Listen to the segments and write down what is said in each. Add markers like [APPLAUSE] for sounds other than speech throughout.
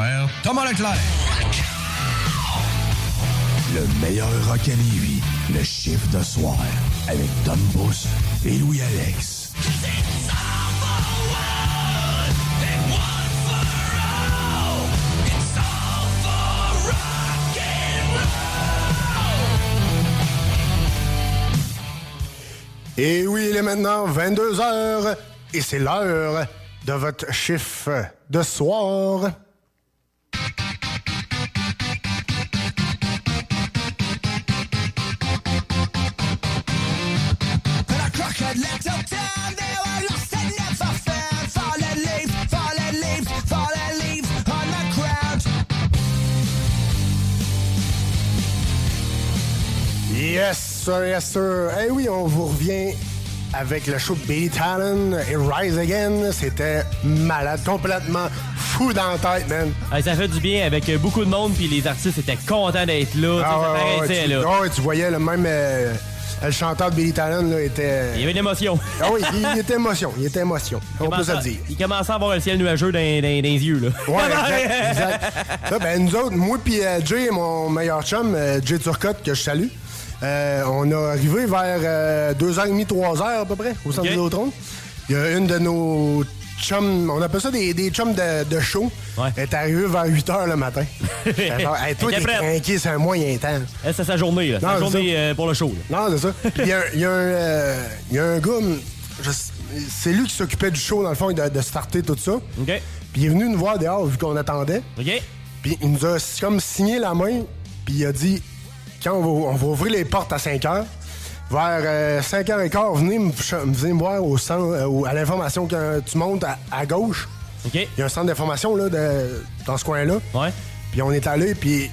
Frère Thomas Leclerc. Le meilleur rock à Lévis, le chiffre de soir, avec Tom Bus et Louis-Alex. Et oui, il est maintenant 22 heures et c'est l'heure de votre chiffre de soir. Yes, sir, yes, sir. Eh oui, on vous revient avec le show de Billy Talon et Rise Again. C'était malade, complètement fou dans la tête, man. Ça fait du bien avec beaucoup de monde, puis les artistes étaient contents d'être là. tu sais, ça ouais, ouais, paraissait, tu, là. ouais, tu voyais le même. euh, le chanteur de Billy Talon là, était. Il y avait de l'émotion. Ah oui, il, il était émotion. Il était émotion. On peut se le dire. Il commençait à avoir le ciel nuageux dans, dans- dans les yeux. Là. Ouais, exact. exact. Là, ben, nous autres, moi puis euh, Jay, mon meilleur chum, euh, Jay Turcotte, que je salue, euh, on est arrivé vers euh, 2h30, 3h à peu près, au centre Ok. Vidéotron. Il y a une de nos chums, on appelle ça des, des chums de, de show, Ouais. est arrivée vers 8h le matin. [LAUGHS] Hey, toi, Elle t'es craqué, c'est un moyen temps. C'est sa journée. Là. Non, sa journée euh, pour le show. là. Non, c'est ça. Il y, a un- il y a un, euh, il y a un gars, c'est lui qui s'occupait du show, dans le fond, de, de starter tout ça. OK. Puis il est venu nous voir dehors, vu qu'on attendait. OK. Puis il nous a comme signé la main, puis il a dit quand on va, on va ouvrir les portes à 5 h, vers euh, 5h15, venez me, venez me voir au centre, euh, à l'information que tu montes à, à gauche. OK. Il y a un centre d'information là, de- dans ce coin-là. Ouais. Puis on est allé, puis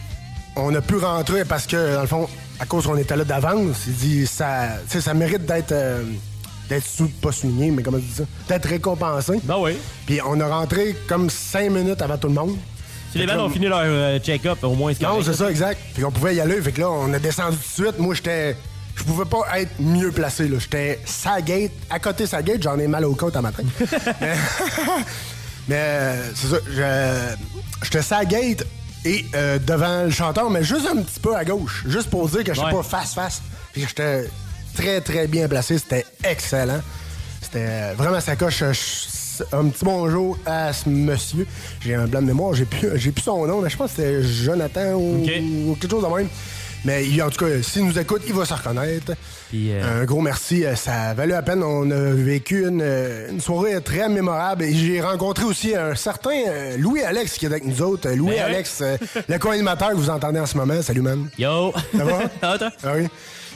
on a pu rentrer parce que, dans le fond, à cause qu'on était là d'avance, il dit ça, ça mérite d'être. euh, d'être sou- pas souligné, mais comment tu dis ça? D'être récompensé. Ben oui. Puis on a rentré comme 5 minutes avant tout le monde. Les bandes ont fini leur euh, check-up, au moins, non, c'est ça, exact. Puis on pouvait y aller. Fait que là, on a descendu tout de suite. Moi, j'étais. Je pouvais pas être mieux placé, là. J'étais sa gate, à côté de sa gate, j'en ai mal au côte à matin. [LAUGHS] mais [LAUGHS] mais, euh, c'est ça, je- j'étais sa gate et euh, devant le chanteur, mais juste un petit peu à gauche. Juste pour dire que je Ouais. pas face-face. Puis j'étais très, très bien placé. C'était excellent. C'était vraiment sa coche. Je- Un petit bonjour à ce monsieur. J'ai un blanc de mémoire, j'ai plus, j'ai plus son nom, mais je pense que c'était Jonathan ou, quelque chose de même. Mais il- en tout cas, s'il nous écoute, il va se reconnaître. Euh, Un gros merci, euh, ça a valu la peine. On a vécu une, euh, une soirée très mémorable. Et j'ai rencontré aussi un certain Louis-Alex qui est avec nous autres. Euh, Louis-Alex, le co-animateur que vous entendez en ce moment. Salut, man. Yo! Ça va? [LAUGHS] Toi? Ah oui.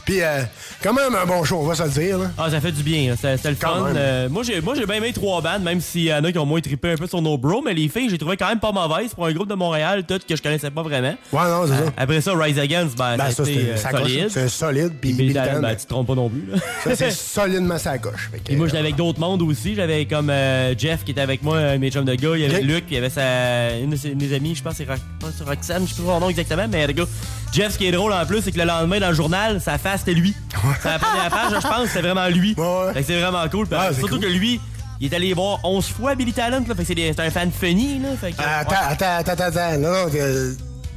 Puis, euh, quand même un bon show, on va se le dire. là. Ah, ça fait du bien, c'était le fun. Euh, moi, j'ai moi, j'ai bien aimé trois bandes, même s'il y en a qui ont moins trippé un peu sur nos bros, mais les filles, j'ai trouvé quand même pas mauvaises pour un groupe de Montréal, tout que je connaissais pas vraiment. Ouais, non, c'est ça. Après ça, Rise Against, ben, Ben, ça, c'était euh, solide. C'est solide. Puis, Talon, ben, tu te trompes pas non plus. Là. ça, c'est [LAUGHS] solidement sa que, Puis moi, j'étais euh, avec d'autres mondes aussi. J'avais comme euh, Jeff qui était avec moi, mes chums de gars. Il y avait. Luc, puis il y avait sa, une de ses, mes amies, je pense que c'est Ro- pas c'est Roxane, je sais pas son nom exactement, mais le gars. Jeff, ce qui est drôle en plus, c'est que le lendemain, dans le journal, sa face, c'était lui. Sa première page, je pense, c'était vraiment lui. Ouais, ouais. Fait que c'est vraiment cool. Ouais, c'est surtout cool. que lui, il est allé voir 11 fois Billy Talent, là. Fait que c'est un fan funny, là. Fait que, Ah, Attends, attends, attends, attends, attends. Non, non, euh,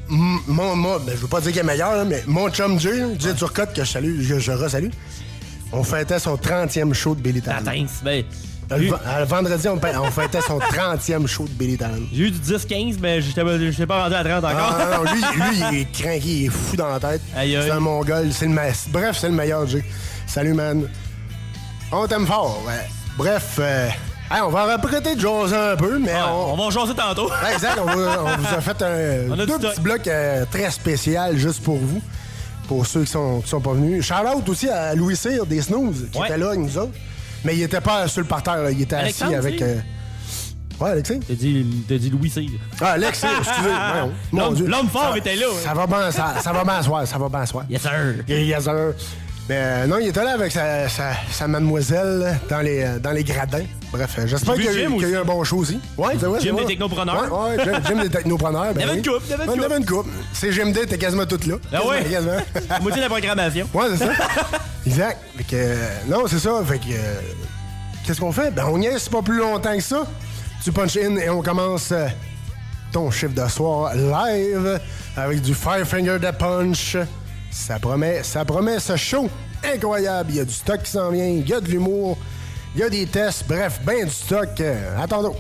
mon, mon, ben, je veux pas dire qu'il est meilleur, là, mais mon chum Jay, Jay Turcotte, que je salue, je, je resalue, on fêtait son 30e show de Billy La Talon. tince, ben. Le vendredi, on, fêtait son 30e show de Billy Talent. J'ai eu du 10-15, mais pas, j'étais pas rendu à 30 encore. Ah, non, non, lui, lui, il est craqué, il est fou dans la tête. C'est un mongol. C'est le Bref, c'est le meilleur, Jay. Salut, man. On t'aime fort, ouais. Bref, euh, hey, on va répéter de jaser un peu, mais Ouais, on... on va jaser tantôt. Ouais, Exact, on, vous- on vous a fait un, [LAUGHS] a deux petits blocs euh, très spécial juste pour vous, pour ceux qui sont, qui sont pas venus. Shout-out aussi à Louis Cyr des Snooze, qui Ouais. était là avec nous autres. Mais il était pas sur le parterre, là, il était Alexandre, assis avec... euh, Ouais, Alexis? T'as dit, dit Louis Cyr. Ah, Alexis, [LAUGHS] excusez. L'homme- fort Ça- était là, ouais. Ça va bien, ça, ça va bien soir, ça va bien soir. Yes, sir. Yes, sir. Mais euh, non, il était là avec sa, sa, sa mademoiselle dans les, euh, dans les gradins. Bref, euh, j'espère qu'il y, a eu- Jim y a un bon show aussi. Ouais, c'est vrai. Jim des technopreneurs. Ouais, ouais, Jim, Jim des technopreneurs. Ben Il y avait une couple, il y avait une Ouais, couple. une couple. C'est GMD, t'es quasiment toute là. Ah ouais? Quasiment, moitié de la programmation. Ouais, c'est ça. [LAUGHS] exact. Fait que, euh, non, c'est ça. Fait que, euh, qu'est-ce qu'on fait? Ben, on y est pas plus longtemps que ça. Tu punch in et on commence euh, ton chiffre de soir live avec du Five Finger de Punch. Ça promet, ça promet ce show incroyable. Il y a du stock qui s'en vient, il y a de l'humour, il y a des tests, bref, ben du stock. Euh, attendons.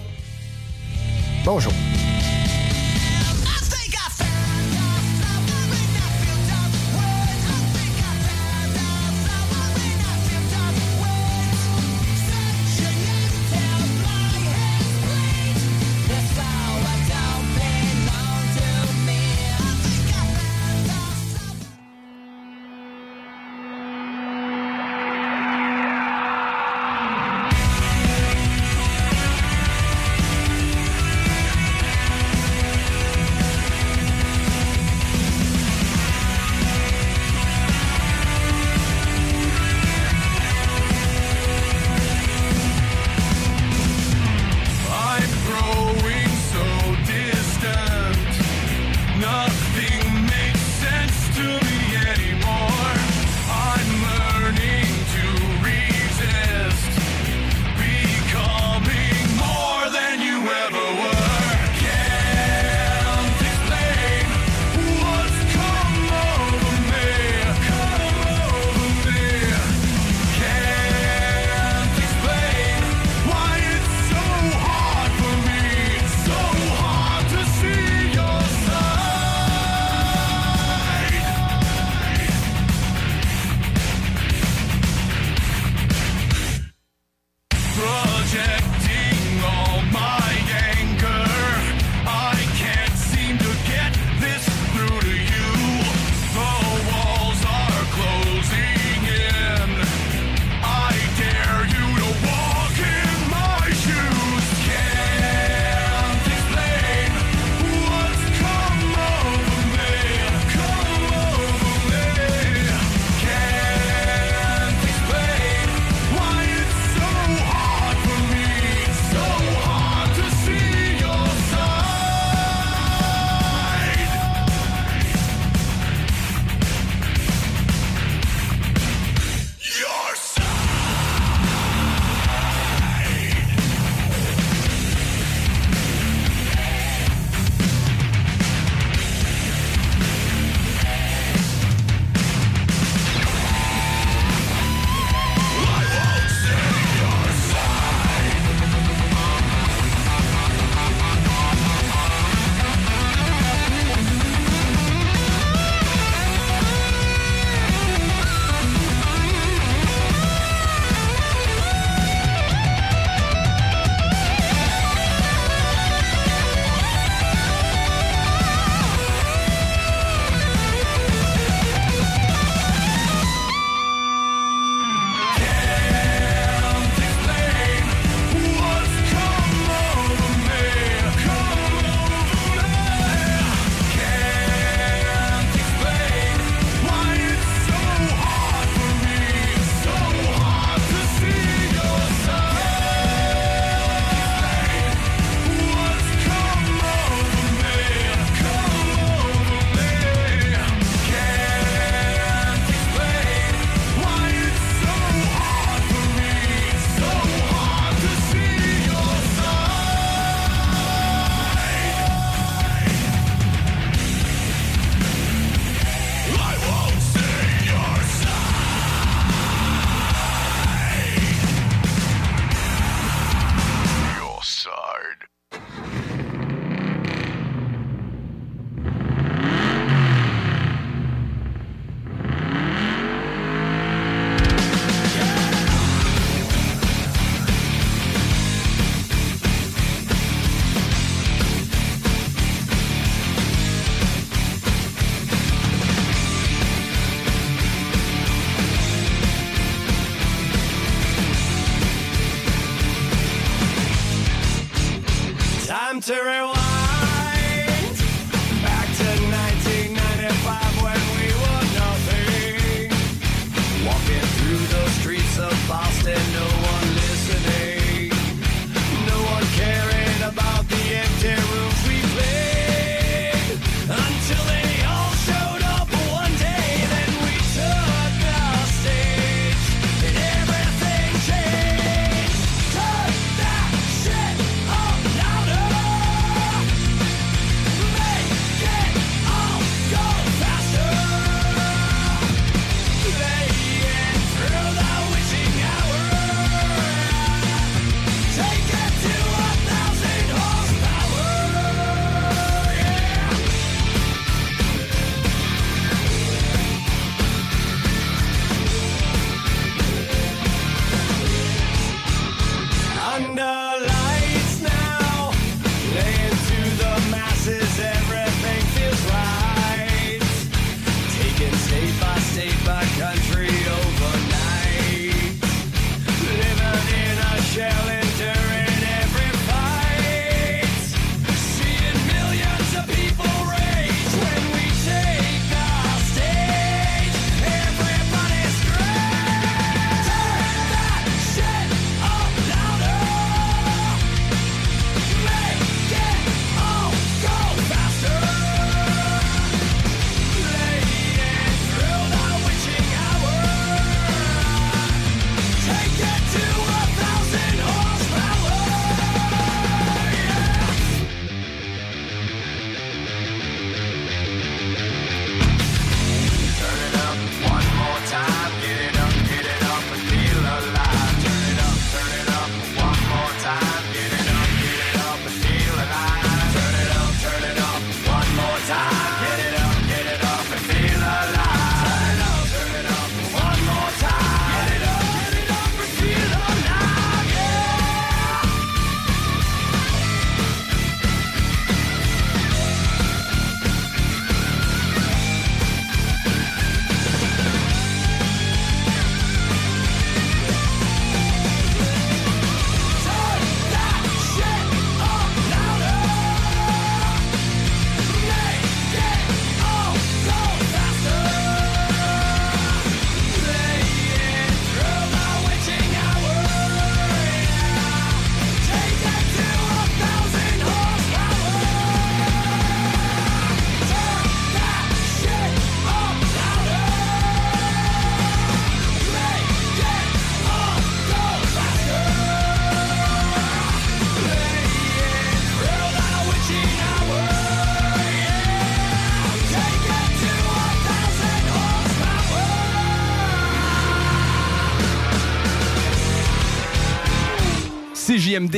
Bon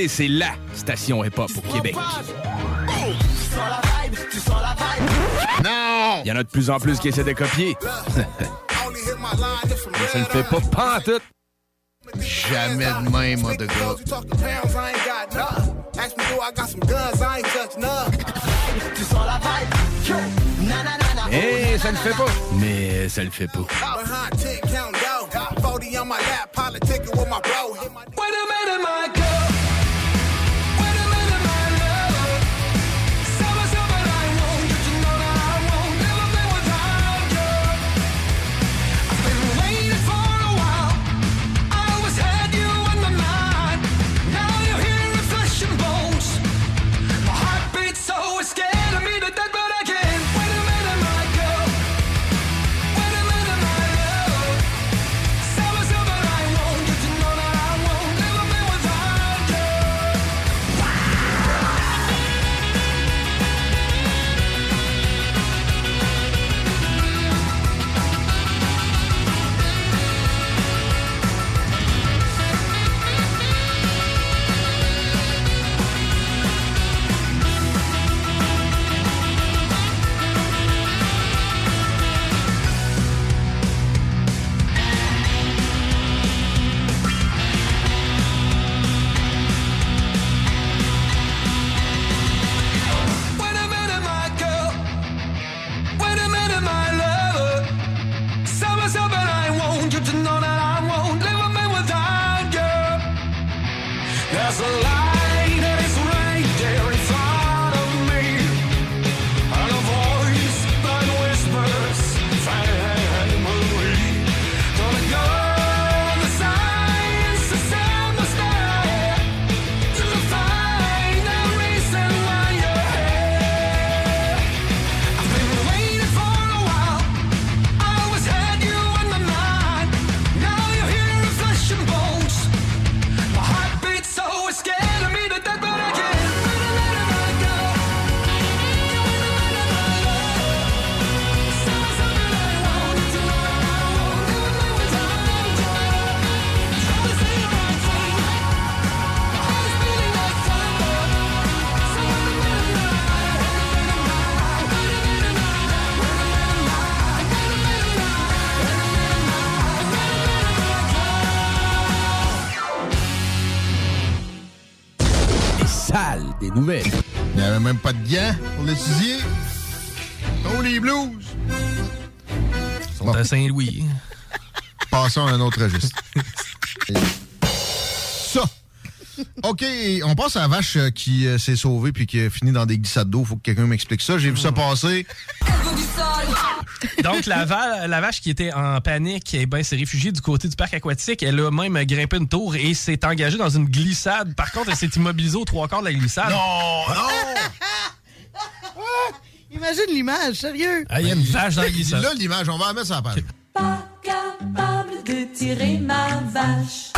C'est LA station hip-hop au Québec. Non! Il y en a de plus en plus qui essaient de copier. Mais [LAUGHS] ça ne fait pas pantoute. Jamais de même, mon de gars. Eh, ça le fait pas. Mais ça le fait pas. L'étudier. Oh, les blues! Ils sont à Saint-Louis. Passons à un autre registre. [LAUGHS] Ça. OK, on passe à la vache euh, qui euh, s'est sauvée puis qui a fini dans des glissades d'eau. Faut que quelqu'un m'explique ça. J'ai vu ça passer. Donc, la, va- la vache qui était en panique, eh ben, s'est réfugiée du côté du parc aquatique. Elle a même grimpé une tour et s'est engagée dans une glissade. Par contre, elle s'est immobilisée aux trois quarts de la glissade. Non, Imagine l'image, sérieux. Ah, il y a une vache dans la glissade. Là, l'image, on va la mettre sur la page. capable de tirer ma vache.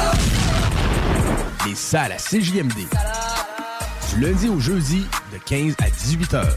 Les salles à CJMD. Du lundi au jeudi, de 15 à 18 heures.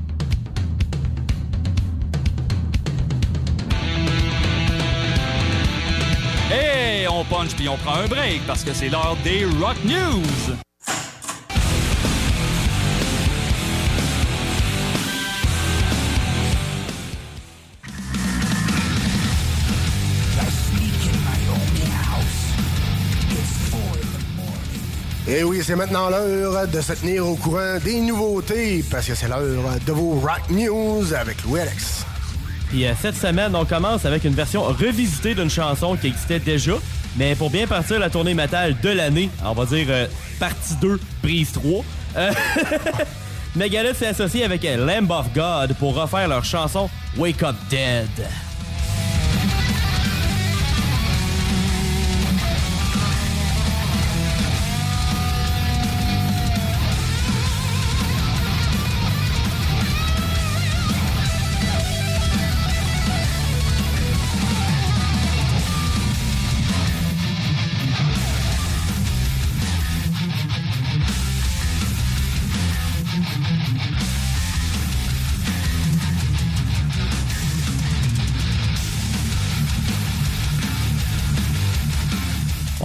Hey, on punch puis on prend un break parce que c'est l'heure des Rock News. Et Eh oui, c'est maintenant l'heure de se tenir au courant des nouveautés, parce que c'est l'heure de vos Rock News avec Louis Alex. Puis euh, cette semaine, on commence avec une version revisitée d'une chanson qui existait déjà. Mais pour bien partir la tournée métal de l'année, on va dire euh, partie 2, prise 3, euh, [LAUGHS] Megadeth s'est associé avec Lamb of God pour refaire leur chanson Wake Up Dead.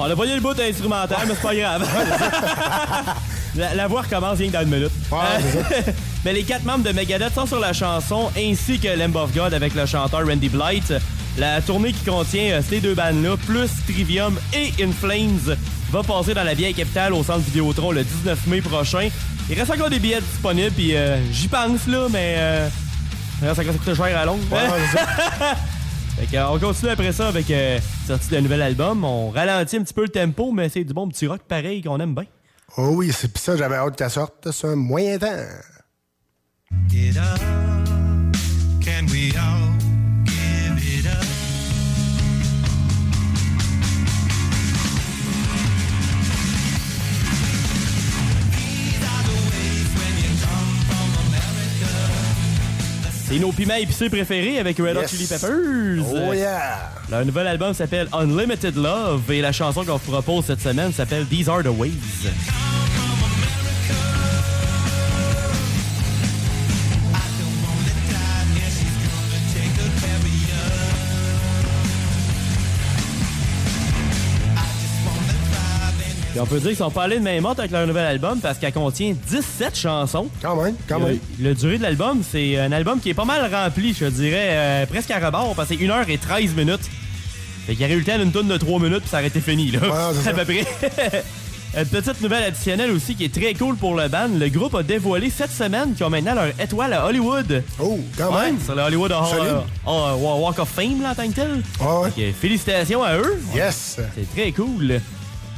On a voyé le bout instrumental, mais c'est pas grave. [LAUGHS] la, la voix recommence rien que dans une minute. Euh, [LAUGHS] mais les quatre membres de Megadeth sont sur la chanson, ainsi que Lamb of God avec le chanteur Randy Blight. La tournée qui contient euh, ces deux bandes-là, plus Trivium et In Flames, va passer dans la vieille capitale au centre Vidéotron le 19 mai prochain. Il reste encore des billets disponibles, puis euh, j'y pense, là, mais euh, ça reste encore ça coûte cher à longue. [LAUGHS] euh, on continue après ça avec euh, la sortie d'un nouvel album. On ralentit un petit peu le tempo, mais c'est du bon petit rock pareil qu'on aime bien. Oh oui, c'est pis ça, j'avais hâte qu'elle sorte. C'est un moyen temps. Get up, can we all C'est nos piments épicés préférés avec Red Hot Yes. Chili Peppers. Oh yeah! Leur nouvel album s'appelle Unlimited Love et la chanson qu'on vous propose cette semaine s'appelle These Are the Ways. On peut dire qu'ils sont pas allés de main morte avec leur nouvel album parce qu'elle contient 17 chansons. Quand même, quand même. Le durée de l'album, c'est un album qui est pas mal rempli, je dirais, euh, presque à rebord, parce que c'est 1h13 minutes. Fait qu'il y aurait eu le temps d'une tonne de 3 minutes, puis ça aurait été fini, là. Ouais, c'est [LAUGHS] à peu près. [LAUGHS] Une petite nouvelle additionnelle aussi qui est très cool pour le band. Le groupe a dévoilé cette semaine qu'ils ont maintenant leur étoile à Hollywood. Oh, quand Ouais, même. sur le Hollywood Hall- Hall- Walk of Fame, là, en tant que tel. Ouais. Félicitations à eux. Yes! C'est très cool.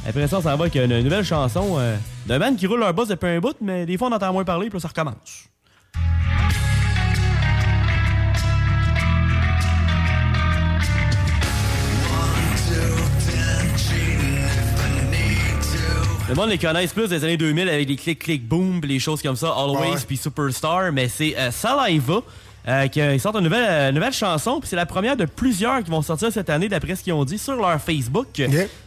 Après ça, s'en va avec une nouvelle chanson euh, d'un band qui roule leur boss depuis un bout, mais des fois on entend moins parler, puis là, ça recommence. Le monde les connaisse plus des années 2000 avec les clics clics boom, les choses comme ça, Always puis Superstar, mais c'est euh, Saliva euh, qui euh, ils sortent une nouvelle, euh, nouvelle chanson, puis c'est la première de plusieurs qui vont sortir cette année d'après ce qu'ils ont dit sur leur Facebook.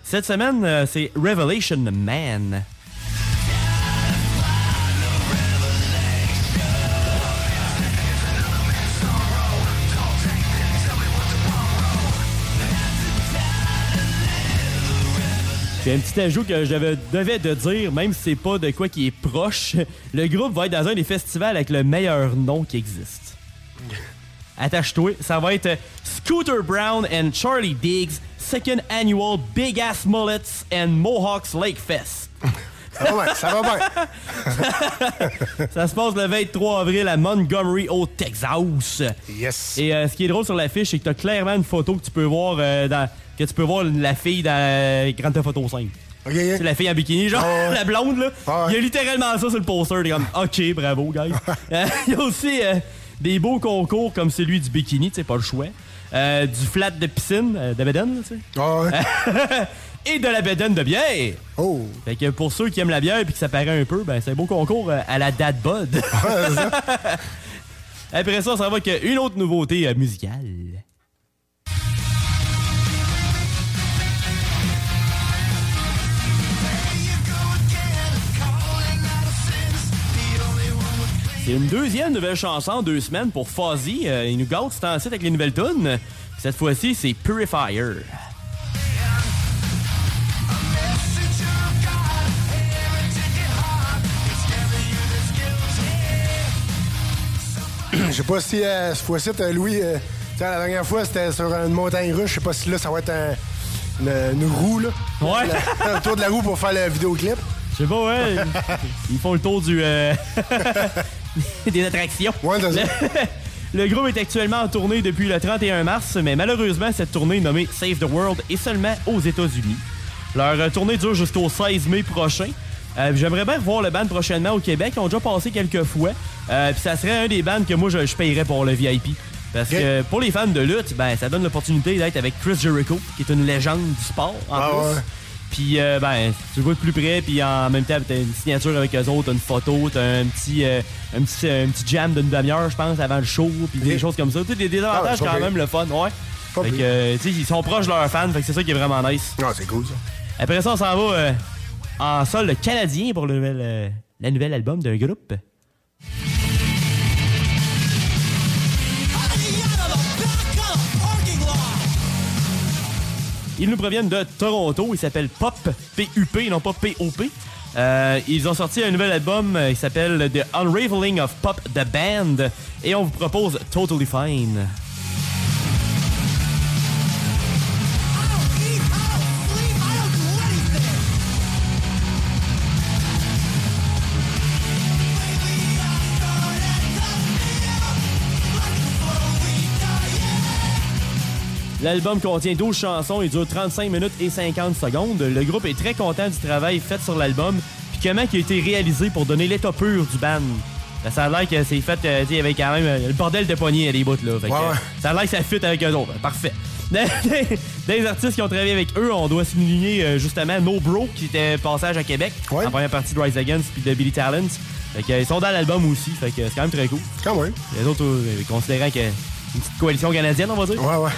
Cette semaine, euh, c'est Revelation Man. Puis un petit ajout que je devais- devais de dire, même si c'est pas de quoi qui est proche, le groupe va être dans un des festivals avec le meilleur nom qui existe. Attache-toi, ça va être euh, Scooter Brown and Charlie Diggs Second Annual Big Ass Mullets and Mohawks Lake Fest. Ça va bien, ça va bien. [LAUGHS] Ça se passe le 23 avril à Montgomery, au Texas. Yes. Et euh, ce qui est drôle sur l'affiche, c'est que t'as clairement une photo que tu peux voir euh, dans, que tu peux voir la fille dans euh, Grande Photo 5. OK, C'est la fille en bikini, genre Ah ouais. [LAUGHS] la blonde là. Ah ouais. Il y a littéralement ça sur le poster. T'es comme OK, bravo guys. [LAUGHS] Il y a aussi euh, des beaux concours comme celui du bikini, tu sais, pas le choix. Euh, du flat de piscine, euh, de bédaine, tu sais. Ah ouais. [LAUGHS] Et de la bédaine de bière. Oh. Fait que pour ceux qui aiment la bière et que ça paraît un peu, ben c'est un beau concours euh, à la Dad Bud. [LAUGHS] Après ça, ça va avec une autre nouveauté euh, musicale. C'est une deuxième nouvelle chanson en deux semaines pour Fozzy. Euh, il nous gâte ce temps-ci avec les nouvelles tunes. Cette fois-ci, c'est Purifier. Je sais pas si euh, cette fois-ci, Louis, euh, la dernière fois, c'était sur une montagne russe. Je sais pas si là, ça va être un- une, une roue, là. Ouais. La- [LAUGHS] autour de la roue pour faire le vidéoclip. Je sais pas, ouais. [LAUGHS] Ils font le tour du. euh, [LAUGHS] [LAUGHS] des attractions. Ouais. Le, [LAUGHS] le groupe est actuellement en tournée depuis le 31 mars, mais malheureusement, cette tournée nommée Save the World est seulement aux États-Unis. Leur euh, tournée dure jusqu'au 16 mai prochain. Euh, J'aimerais bien revoir le band prochainement au Québec. Ils ont déjà passé quelques fois. Euh, Puis ça serait un des bands que moi, je, je payerais pour le VIP. Parce que pour les fans de lutte, ben, ça donne l'opportunité d'être avec Chris Jericho, qui est une légende du sport en Ah plus. ouais. Puis, euh, ben, tu le vois de plus près, puis en même temps, t'as une signature avec eux autres, t'as une photo, t'as un petit, euh, un petit, un petit jam d'une demi-heure, je pense, avant le show, puis des choses comme ça. Tu sais, des, des avantages quand même, le fun, ouais. Pas Fait que, euh, tu sais, ils sont proches de leurs fans, fait que c'est ça qui est vraiment nice. Ah, c'est cool, ça. Après ça, on s'en va euh, en sol canadien pour le nouvel, euh, le nouvel album d'un groupe. Ils nous proviennent de Toronto. Ils s'appellent Pop, P-U-P, non pas P-O-P. Euh, ils ont sorti un nouvel album euh, qui s'appelle The Unraveling of Pop The Band. Et on vous propose Totally Fine. L'album contient 12 chansons et dure 35 minutes et 50 secondes. Le groupe est très content du travail fait sur l'album, puis comment il a été réalisé pour donner l'état pur du band? Ben, Ça a l'air que c'est fait, euh, tu avec quand même euh, le bordel de poignées à des bouts, là. Fait que, Ouais, ouais. euh, Ça a l'air que ça fit avec eux autres. Parfait. [LAUGHS] Des artistes qui ont travaillé avec eux, on doit souligner euh, justement No Bro, qui était passage à Québec, en première partie de Rise Against puis de Billy Talent. Fait que, ils sont dans l'album aussi, fait que c'est quand même très cool. Quand même. Les autres, considérant que une petite coalition canadienne, on va dire. Ouais, ouais.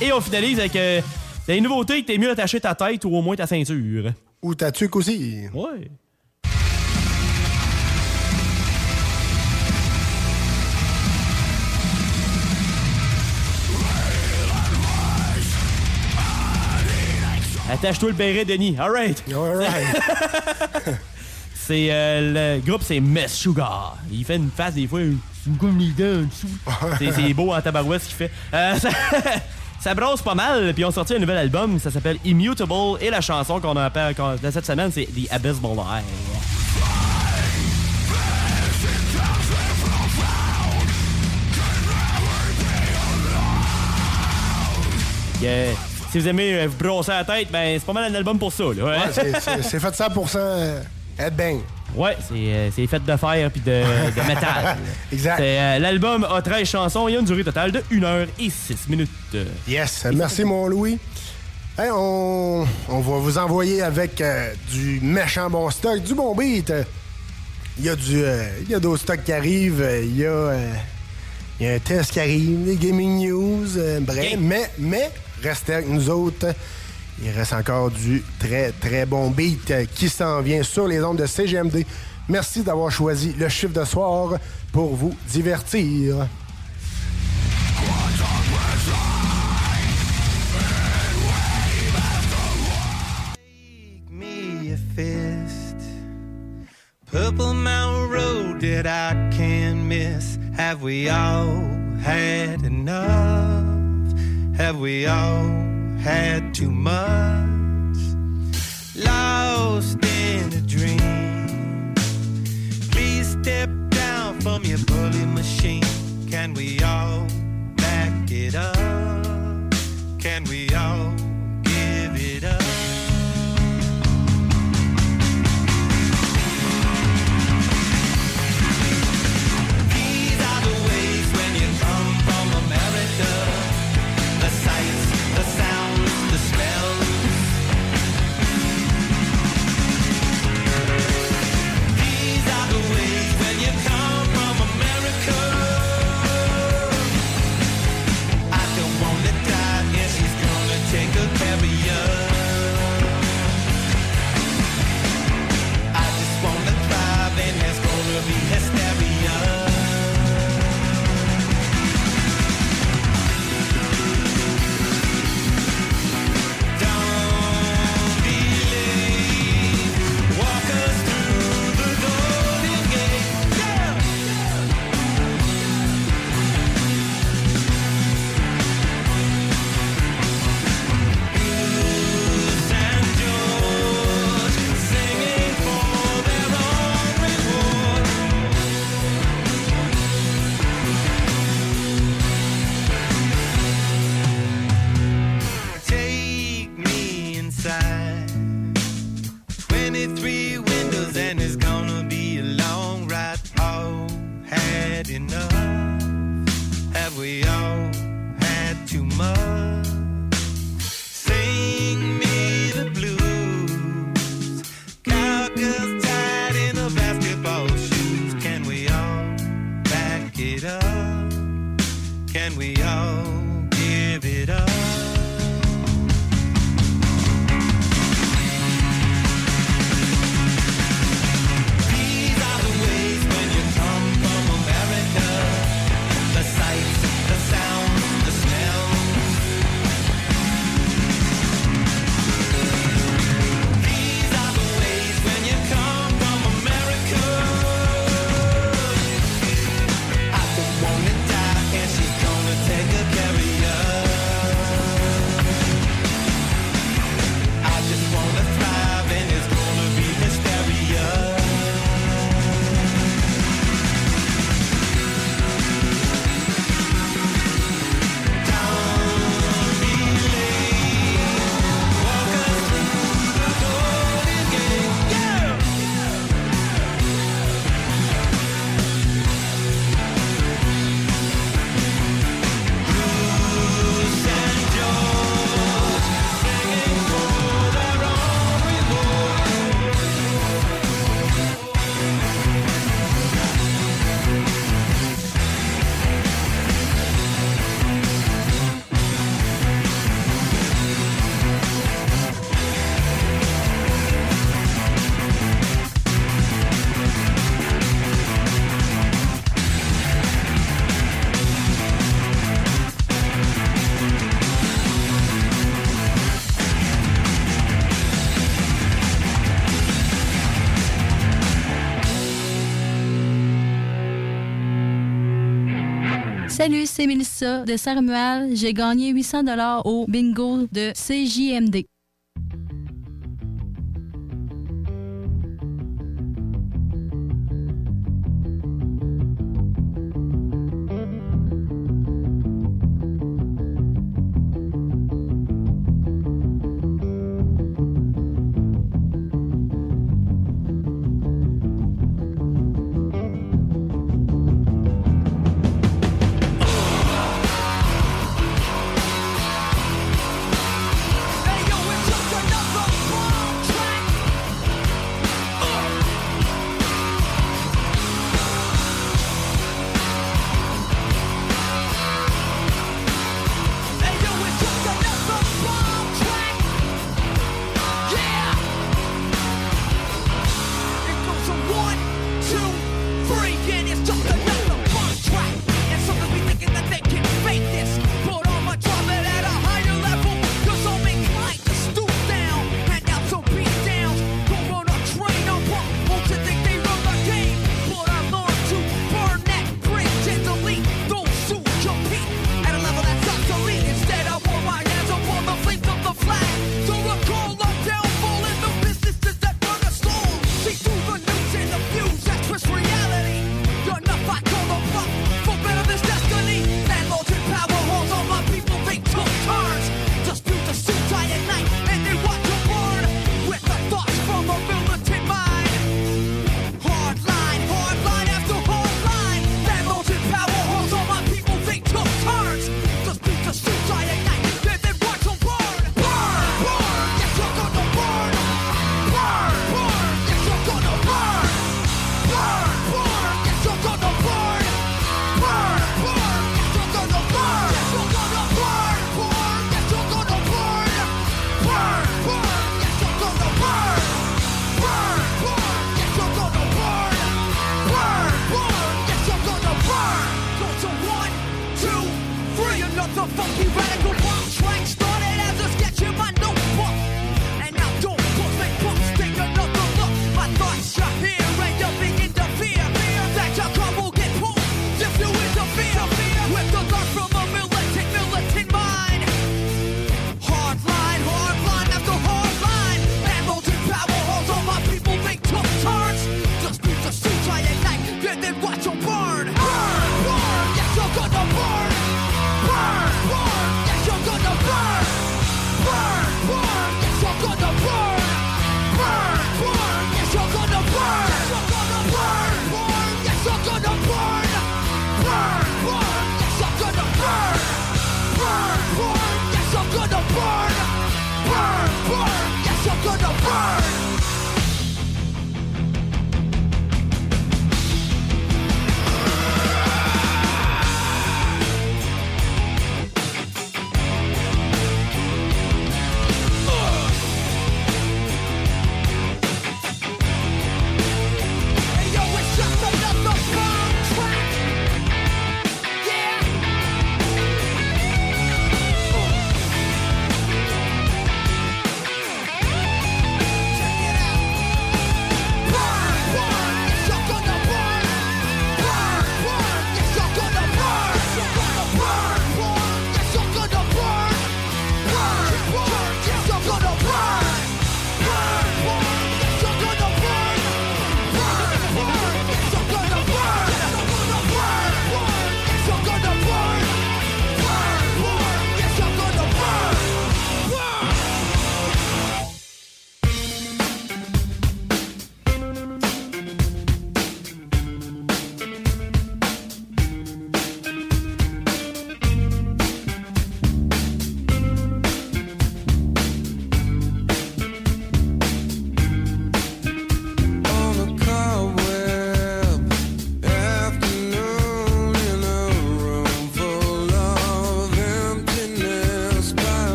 Et on finalise avec euh, des nouveautés que t'es mieux d'attacher ta tête ou au moins ta ceinture. Ou ta tuque aussi. Ouais. Attache-toi le béret, Denis. All right. [LAUGHS] c'est euh, le groupe, c'est Mess Sugar. Il fait une face des fois, c'est comme les dents en dessous. C'est- c'est beau en tabarouette ce qu'il fait. Euh, [LAUGHS] ça, ça brosse pas mal. Puis on sorti un nouvel album, ça s'appelle Immutable. Et la chanson qu'on a qu'on- de cette semaine, c'est The Abysmal Eye. Yeah. Si vous aimez euh, vous brosser la tête, ben c'est pas mal un album pour ça. Là, Ouais, c'est- c'est c'est fait 100% euh, headbang. Ouais, c'est euh, c'est fait de fer puis de, de métal. [LAUGHS] Exact. Euh, L'album a 13 chansons et a une durée totale de 1 heure et 6 minutes. Yes, merci mon Louis. Hey, on, on va vous envoyer avec euh, du méchant bon stock, du bon beat. Il y a du, euh, il y a d'autres stocks qui arrivent. Il y a, il y a un test qui arrive, des gaming news. bref, mais, mais restez avec nous autres. Il reste encore du très très bon beat euh, qui s'en vient sur les ondes de CGMD. Merci d'avoir choisi le chiffre de soir pour vous divertir. Purple Road that I miss. Have we all had enough? Have we all had too much? Lost in a dream. Please step down from your bully machine. Can we all back it up? Can we c'est Mélissa de Saint-Romuald. J'ai gagné 800 dollars au bingo de CJMD.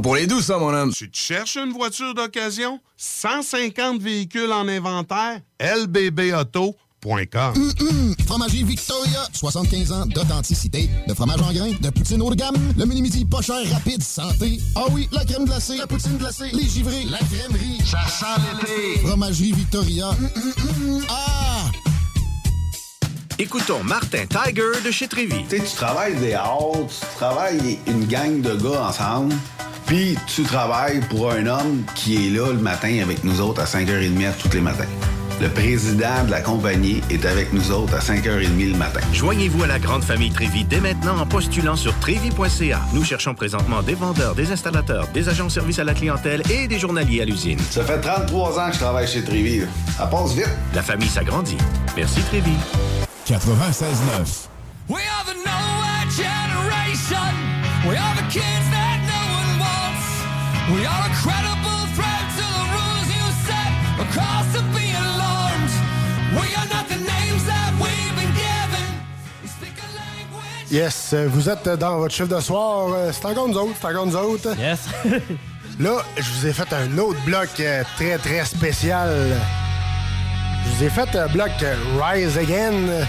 Pas pour les douces, ça, mon homme. Tu te cherches une voiture d'occasion? 150 véhicules en inventaire? lbbauto.com Hum, Fromagerie Victoria, 75 ans d'authenticité, de fromage en grains, de poutine haut de gamme, le mini-midi pas cher, rapide, santé. Ah oui, la crème glacée, la poutine glacée, les givrés, la crèmerie. Ça sent l'été. Fromagerie Victoria. Hum, hum, hum. Ah! Écoutons Martin Tiger de chez Trévy. Tu sais, tu travailles des heures, tu travailles une gang de gars ensemble, puis tu travailles pour un homme qui est là le matin avec nous autres à 5h30 tous les matins. Le président de la compagnie est avec nous autres à 5h30 le matin. Joignez-vous à la grande famille Trévi dès maintenant en postulant sur trévi.ca. Nous cherchons présentement des vendeurs, des installateurs, des agents de service à la clientèle et des journaliers à l'usine. Ça fait 33 ans que je travaille chez Trévi. Ça passe vite. La famille s'agrandit. Merci Trévi. 96.9. We are the nowhere generation. We are the kids that no. We are a credible threat to the rules you set. A cause to be alarmed. We are not the names that we've been given. Yes, euh, vous êtes dans votre chiffre de soir. euh, C'est encore nous autres, c'est encore nous autres. Yes. [LAUGHS] Là, je vous ai fait un autre bloc euh, très, très spécial. Je vous ai fait un bloc Rise Again.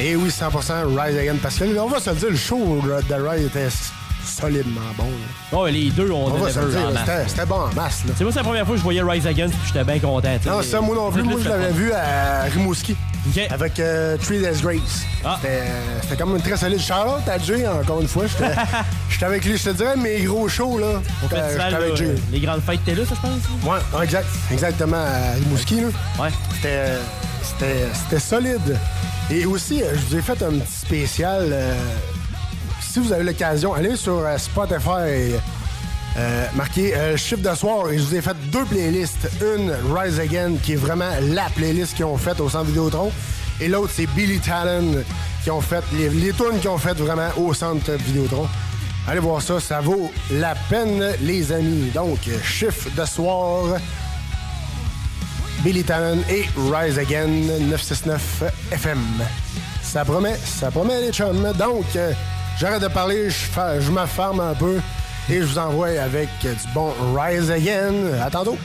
Et oui, 100% Rise Again. Parce que, on va se le dire, le show de Rise était solidement bon. Bon, les deux, on, On va se le dire, c'était- bon en masse. C'est moi, c'est la première fois que je voyais Rise Against, puis j'étais bien content. Non, ça, moi non plus. C'est Moi, je l'avais vu à Rimouski. Ah. Avec euh, Three Days Grace. C'était c'était comme une très solide. Charlotte à Jay, encore une fois. J'étais [LAUGHS] avec lui. Je te dirais, mes gros shows, là. Au j'étais- avec Jay. les grandes fêtes étaient là, ça, je pense? Ouais, exact. Exactement, à Rimouski, là. Ouais. C'était, c'était, c'était solide. Et aussi, euh, je vous ai fait un petit spécial. euh, si vous avez l'occasion, allez sur euh, Spotify, euh, marquez euh, chiffre de soir, et je vous ai fait deux playlists. Une, Rise Again, qui est vraiment la playlist qu'ils ont faite au centre Vidéotron. Et l'autre, c'est Billy Talon, qui ont fait les, les tunes qu'ils ont faites vraiment au centre Vidéotron. Allez voir ça, ça vaut la peine, les amis. Donc, chiffre de soir. Billy Talon et Rise Again 969 FM. Ça promet, ça promet les chums. Donc, euh, j'arrête de parler, je, fa- je me ferme un peu et je vous envoie avec du bon Rise Again. À tantôt.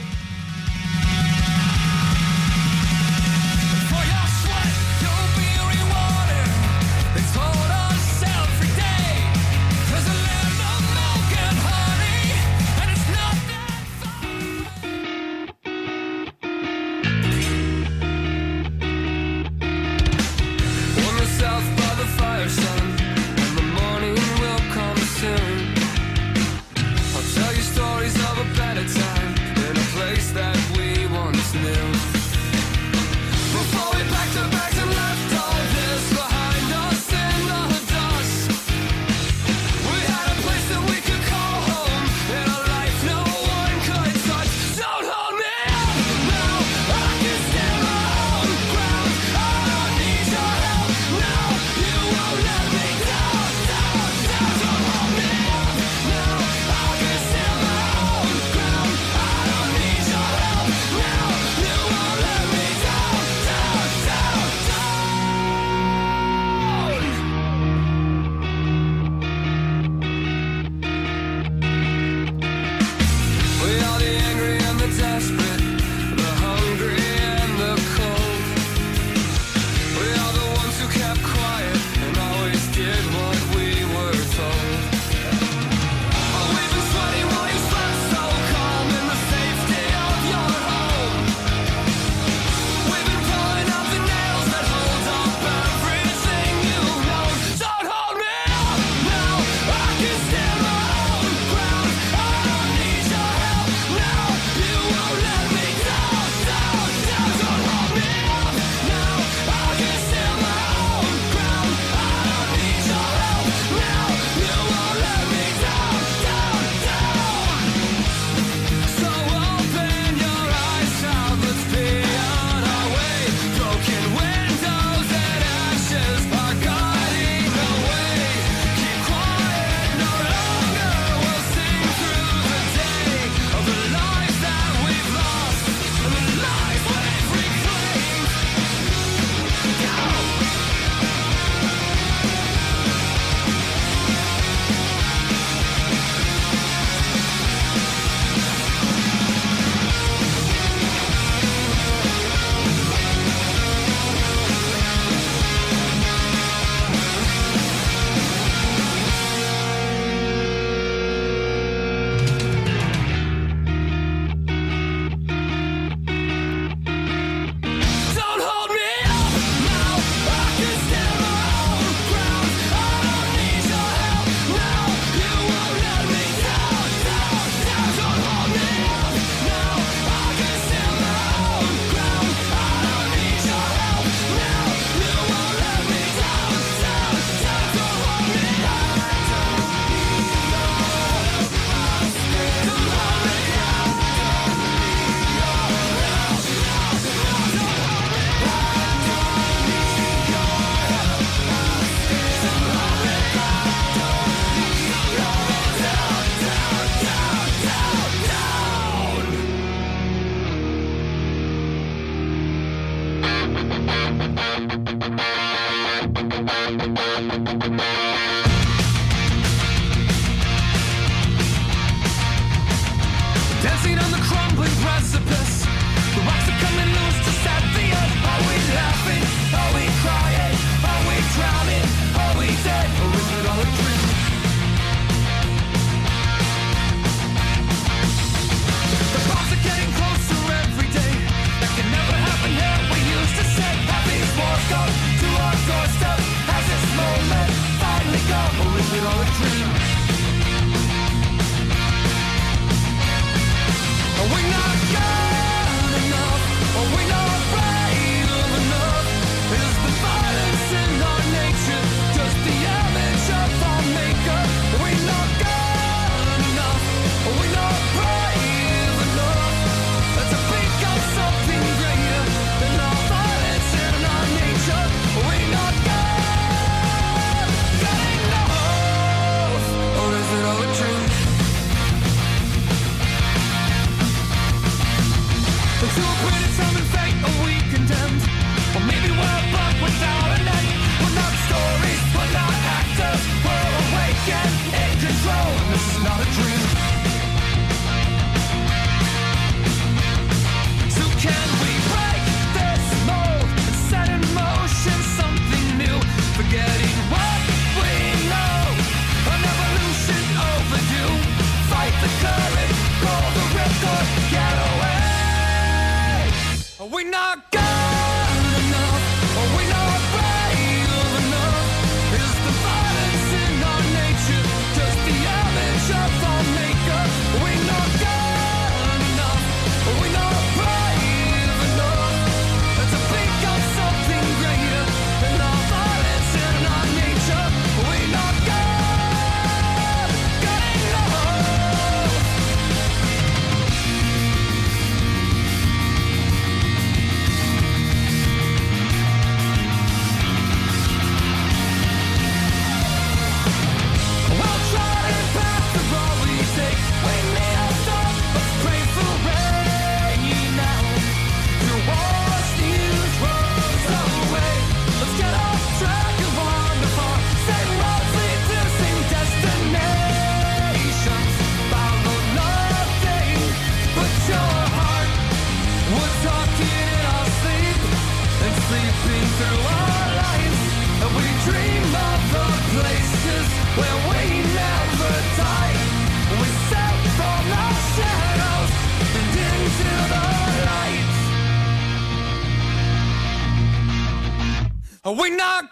Are we not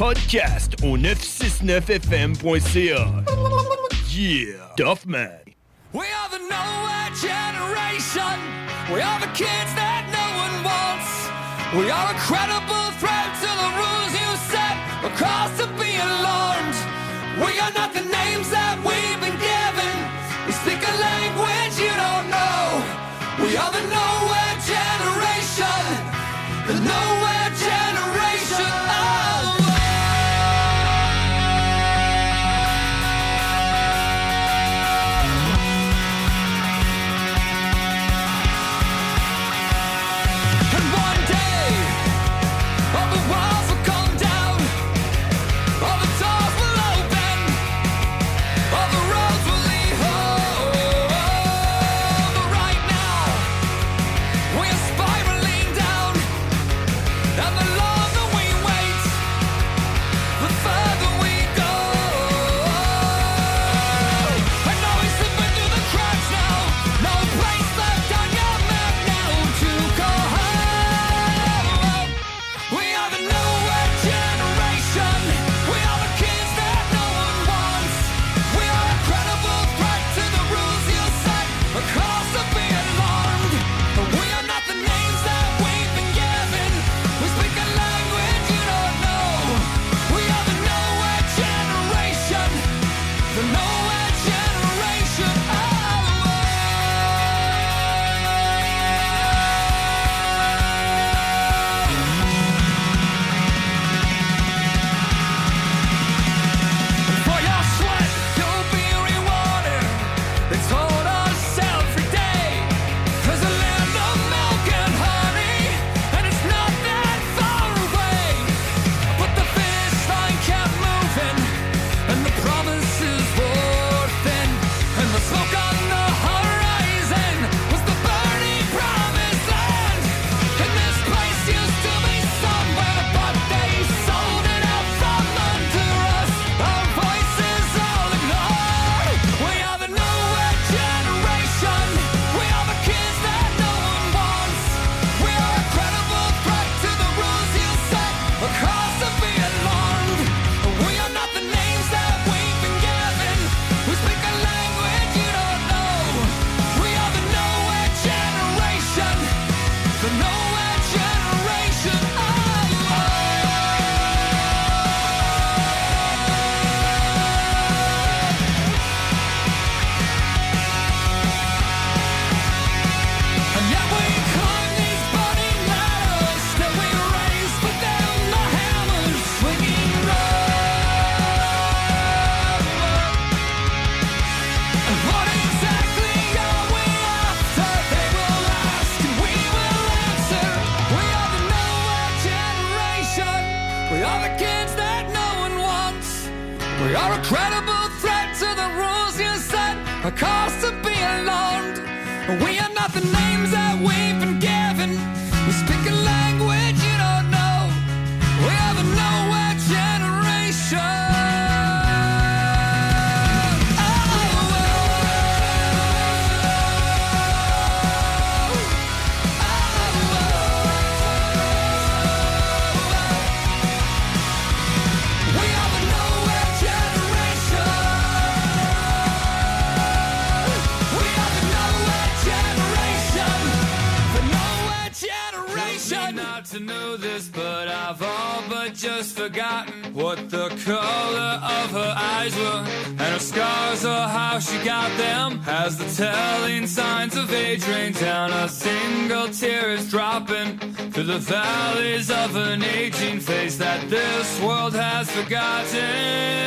podcast au 969fm.ca. Yeah, Duffman. We are the nowhere generation. We are the kids that no one wants. We are a credible threat to the rules you set. The cost of being alarmed. We are not the names that we've been given. We speak a language you don't know. We are the nowhere generation. The nowhere valleys of an aging face that this world has forgotten.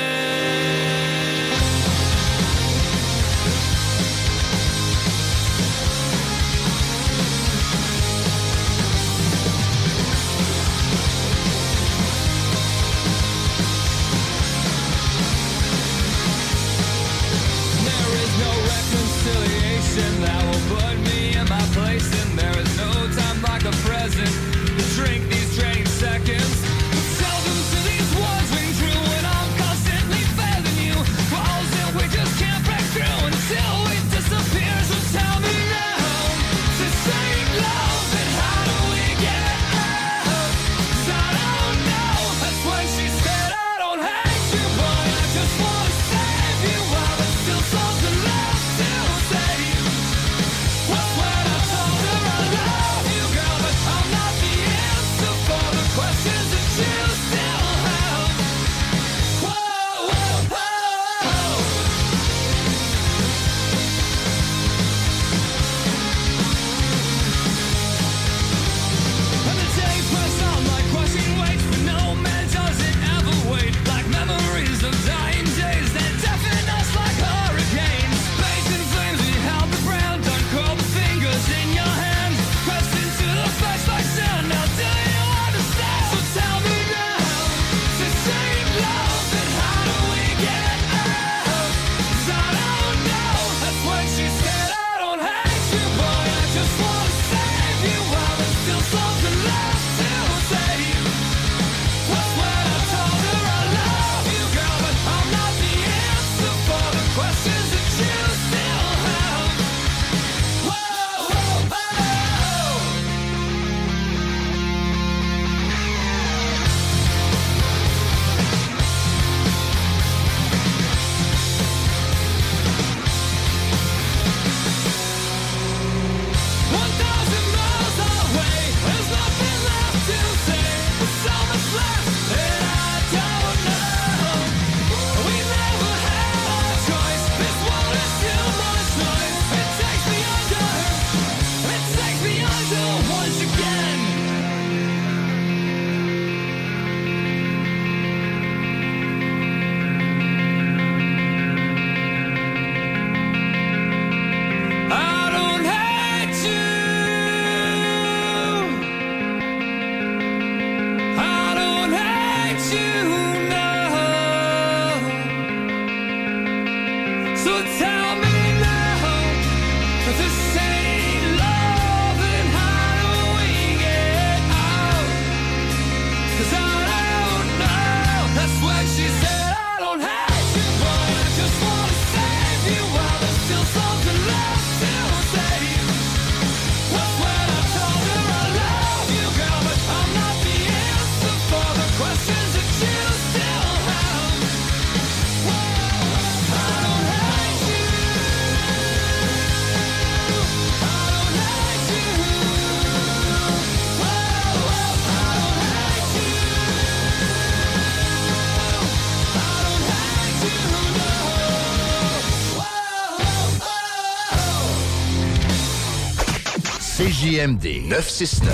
CJMD 969.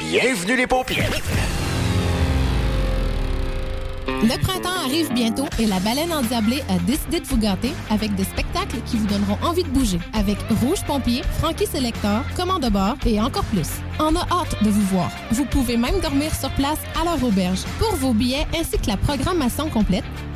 Bienvenue les paupières. Le printemps arrive bientôt et la Baleine Endiablée a décidé de vous gâter avec des spectacles qui vous donneront envie de bouger. Avec Rouge Pompier, Frankie Selector, Commande bord et encore plus. On a hâte de vous voir. Vous pouvez même dormir sur place à leur auberge. Pour vos billets ainsi que la programmation complète,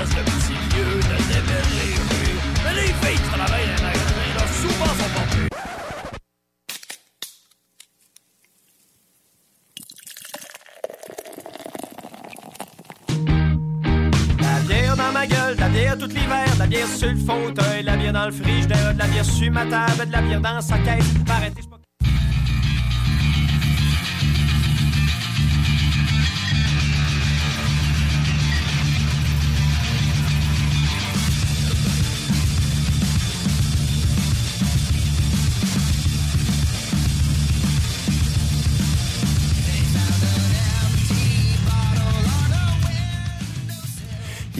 PS, le petit vieux de déménager. Mais les filles travaillent dans les magasins, là, souvent sont pas. La bière dans ma gueule, de la bière tout l'hiver, de la bière sur le fauteuil, de la bière dans le frigidaire, de la bière sur ma table, de la bière dans sa caisse. Arrêtez, c'est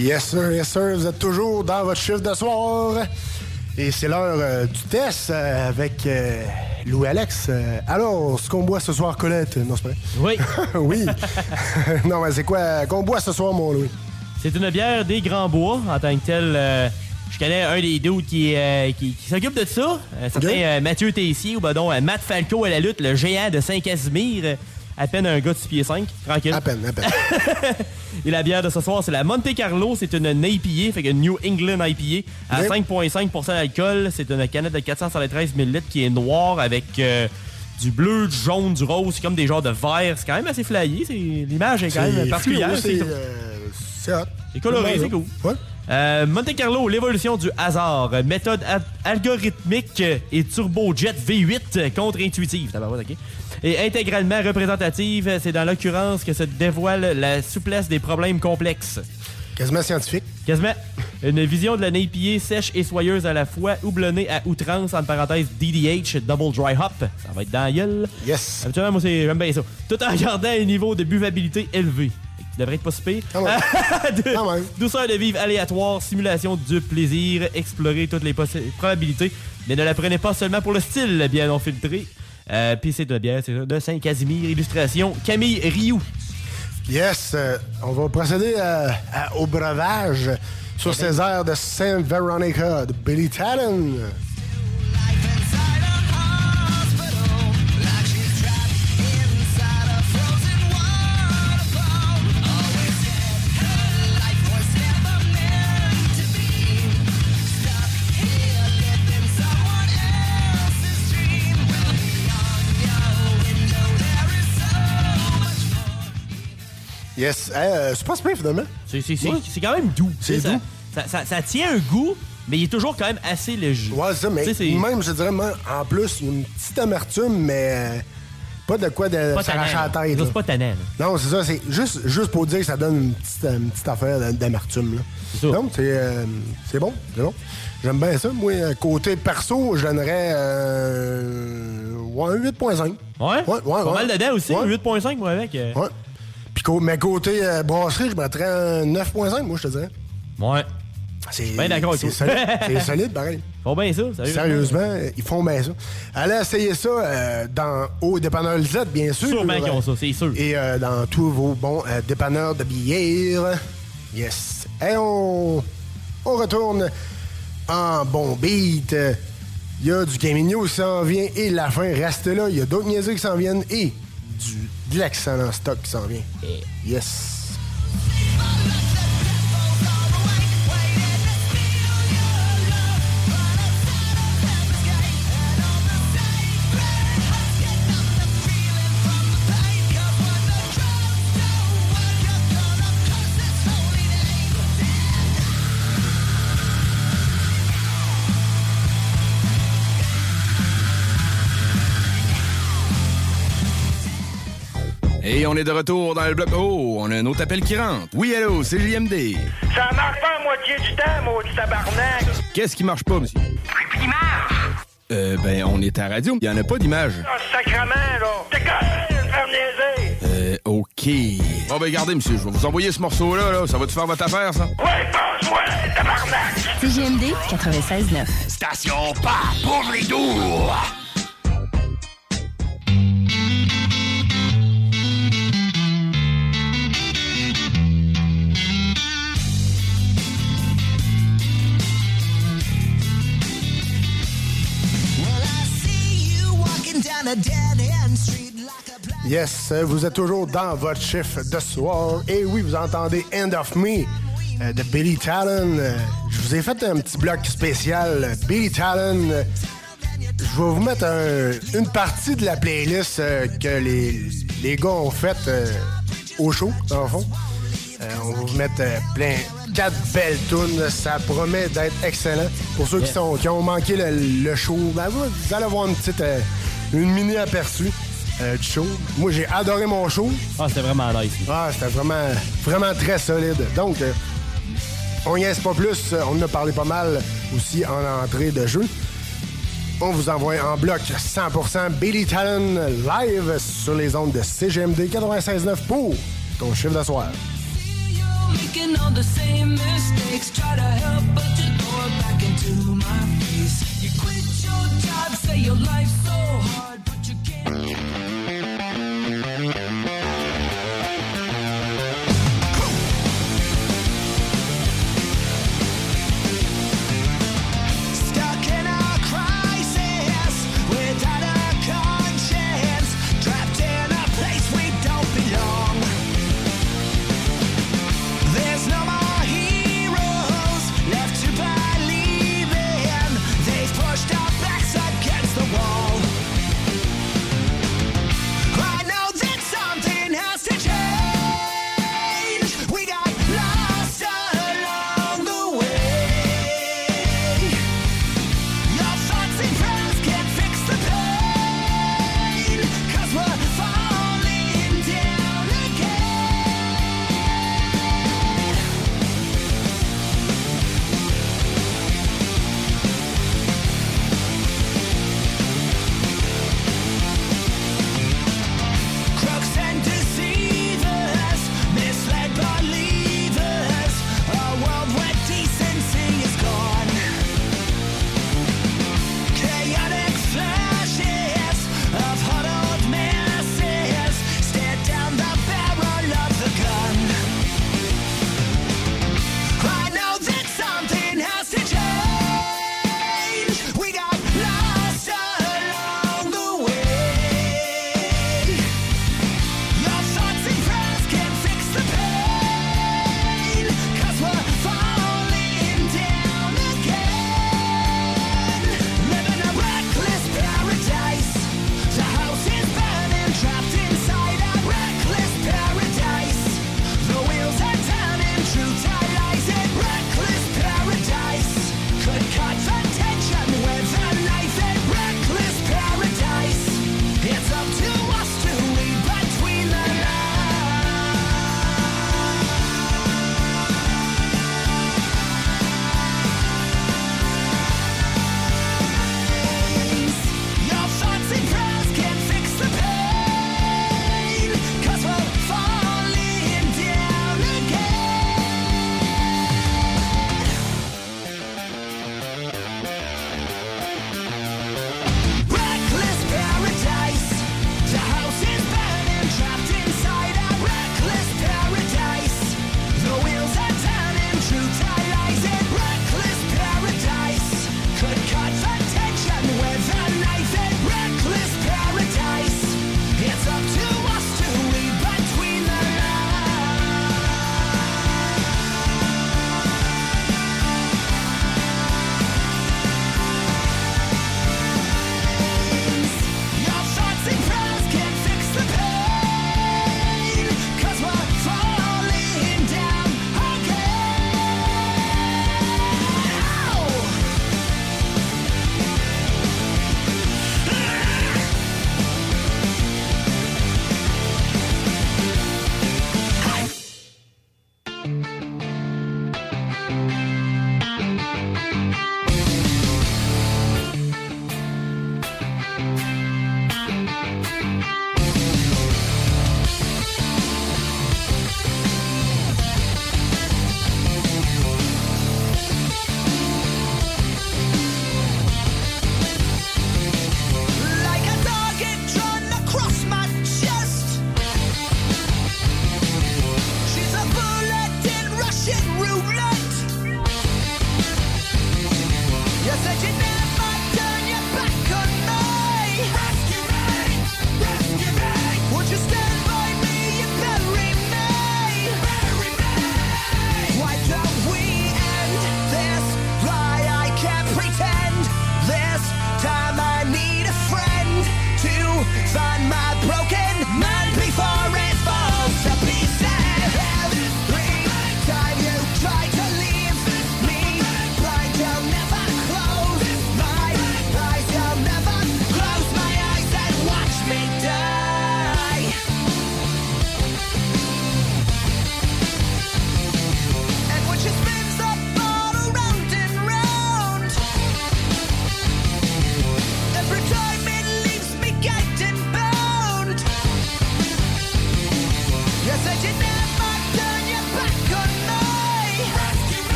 Yes, sir, yes, sir. Vous êtes toujours dans votre chiffre de soir. Et c'est l'heure euh, du test euh, avec euh, Louis-Alex. Euh, alors, ce qu'on boit ce soir, Colette? Non, c'est pas Oui. [LAUGHS] oui. [LAUGHS] non, mais c'est quoi qu'on boit ce soir, mon Louis? C'est une bière des Grands Bois en tant que tel. euh, je connais un des dudes qui, qui, qui s'occupe de ça. Un certain euh, Mathieu Tessier, ou ben donc Matt Falco à la lutte, le géant de Saint-Casimir. À peine un gars de 6 pieds 5, tranquille. À peine, à peine. [LAUGHS] Et la bière de ce soir, c'est la Monte Carlo. C'est une IPA, fait que New England IPA, à Yep. 5,5% d'alcool. C'est une canette de 473 ml qui est noire avec euh, du bleu, du jaune, du rose. C'est comme des genres de vert. C'est quand même assez flyé. L'image est quand même particulière. c'est, euh, C'est hot. c'est coloré, c'est cool. Ouais. Euh, Monte Carlo, l'évolution du hasard. Méthode algorithmique et turbojet V8 contre-intuitive. Et intégralement représentative, c'est dans l'occurrence que se dévoile la souplesse des problèmes complexes. Quasiment scientifique. Quasiment. Une vision de la IPA sèche et soyeuse à la fois, houblonnée à outrance, entre parenthèses DDH, Double Dry Hop. Ça va être dans la gueule. Yes. Habituellement, moi, j'aime bien ça. Tout en gardant un niveau de buvabilité élevé. Qui devrait être pas si pire. [LAUGHS] De- Douceur de vivre aléatoire, simulation du plaisir, explorer toutes les probabilités. Mais ne la prenez pas seulement pour le style bien non filtré. Euh, Puis c'est de bière, c'est ça, de Saint-Casimir, illustration Camille Rioux. Yes, euh, on va procéder à- à- au breuvage sur ces airs de Saint Veronica de Billy Talon. Yes, euh, c'est pas super finalement. C'est c'est- c'est- c'est quand même doux. C'est doux. Ça, ça- ça- ça tient un goût, mais il est toujours quand même assez léger. Ouais, c'est ça, mais Tu sais, c'est- même, je dirais, même, en plus, il y a une petite amertume, mais euh, pas de quoi de Pas s'arracher la là. tête. Ça, là. c'est pas tannant, là. Non, c'est ça, c'est juste, juste pour dire que ça donne une petite, une petite affaire d'amertume. là. Non, c'est euh, c'est bon, c'est bon. J'aime bien ça. Moi, euh, côté perso, je donnerais euh, ouais, un 8.5. Ouais? Ouais, ouais, Pas ouais. mal dedans aussi, Ouais. 8.5 moi avec. euh. Ouais. Puis mais côté euh, brasserie, je mettrais un 9.5, moi, je te dirais. Ouais. C'est bien d'accord c'est solide, [LAUGHS] c'est solide, pareil. Ils font bien ça, sérieusement. Sérieusement, ils font bien ça. Allez essayer ça euh, dans au dépanneur Lisette, bien sûr. Sûrement qu'ils ont ça, c'est sûr. Et euh, dans tous vos bons euh, dépanneurs de bière. Yes. Et on, on retourne en bon beat. Il y a du gaming news qui s'en vient et la fin reste là. Il y a d'autres niaiseries qui s'en viennent et du, de l'excellent stock qui s'en vient. Yes. Et on est de retour dans le bloc. Oh, on a un autre appel qui rentre. Oui, allô, c'est JMD. Ça marche pas à moitié du temps, maudit tabarnak! Qu'est-ce qui marche pas, monsieur? L'image! Euh, ben, on est à la radio. Il y en a pas d'image. Ah, sacrement, là! T'es! Euh, OK. Bon, ben, regardez, monsieur, je vais vous envoyer ce morceau-là, là. Ça va-tu faire votre affaire, ça? Ouais, passe-moi, tabarnak! CGMD 96.9. Station pas pour les doux! Yes, vous êtes toujours dans votre chiffre de soir. Et oui, vous entendez End of Me euh, de Billy Talon. Je vous ai fait un petit bloc spécial. Billy Talon. je vais vous mettre un- une partie de la playlist euh, que les, les gars ont faite euh, au show, dans le fond. On va vous mettre plein quatre belles tunes. Ça promet d'être excellent. Pour ceux qui, sont, qui ont manqué le, le show, ben, vous, vous allez voir une petite une mini aperçu euh, du show. Moi, j'ai adoré mon show. Ah, c'était vraiment nice. Ah, c'était vraiment, vraiment très solide. Donc, euh, on y est pas plus. On en a parlé pas mal aussi en entrée de jeu. On vous envoie en bloc 100% Billy Talon live sur les ondes de CGMD 96.9 pour ton chiffre de soir. Making all the same mistakes, try to help, but you throw it back into my face. Your job, say your life's so hard, but you can't.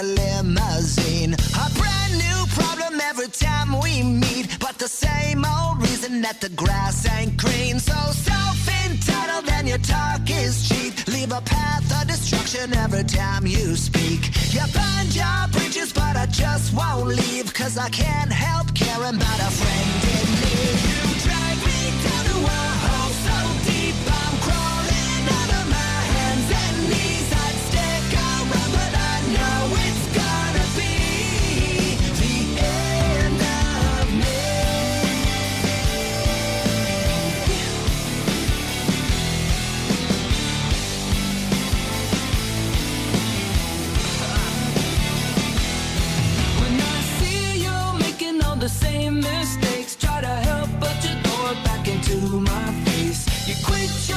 a limousine. A brand new problem every time we meet, but the same old reason that the grass ain't green. So self-entitled and your talk is cheap. Leave a path of destruction every time you speak. You burn your bridges, but I just won't leave, cause I can't help caring about a friend in need. You drag me down to a hole so deep. the same mistakes. Try to help, but you throw it back into my face. You quit.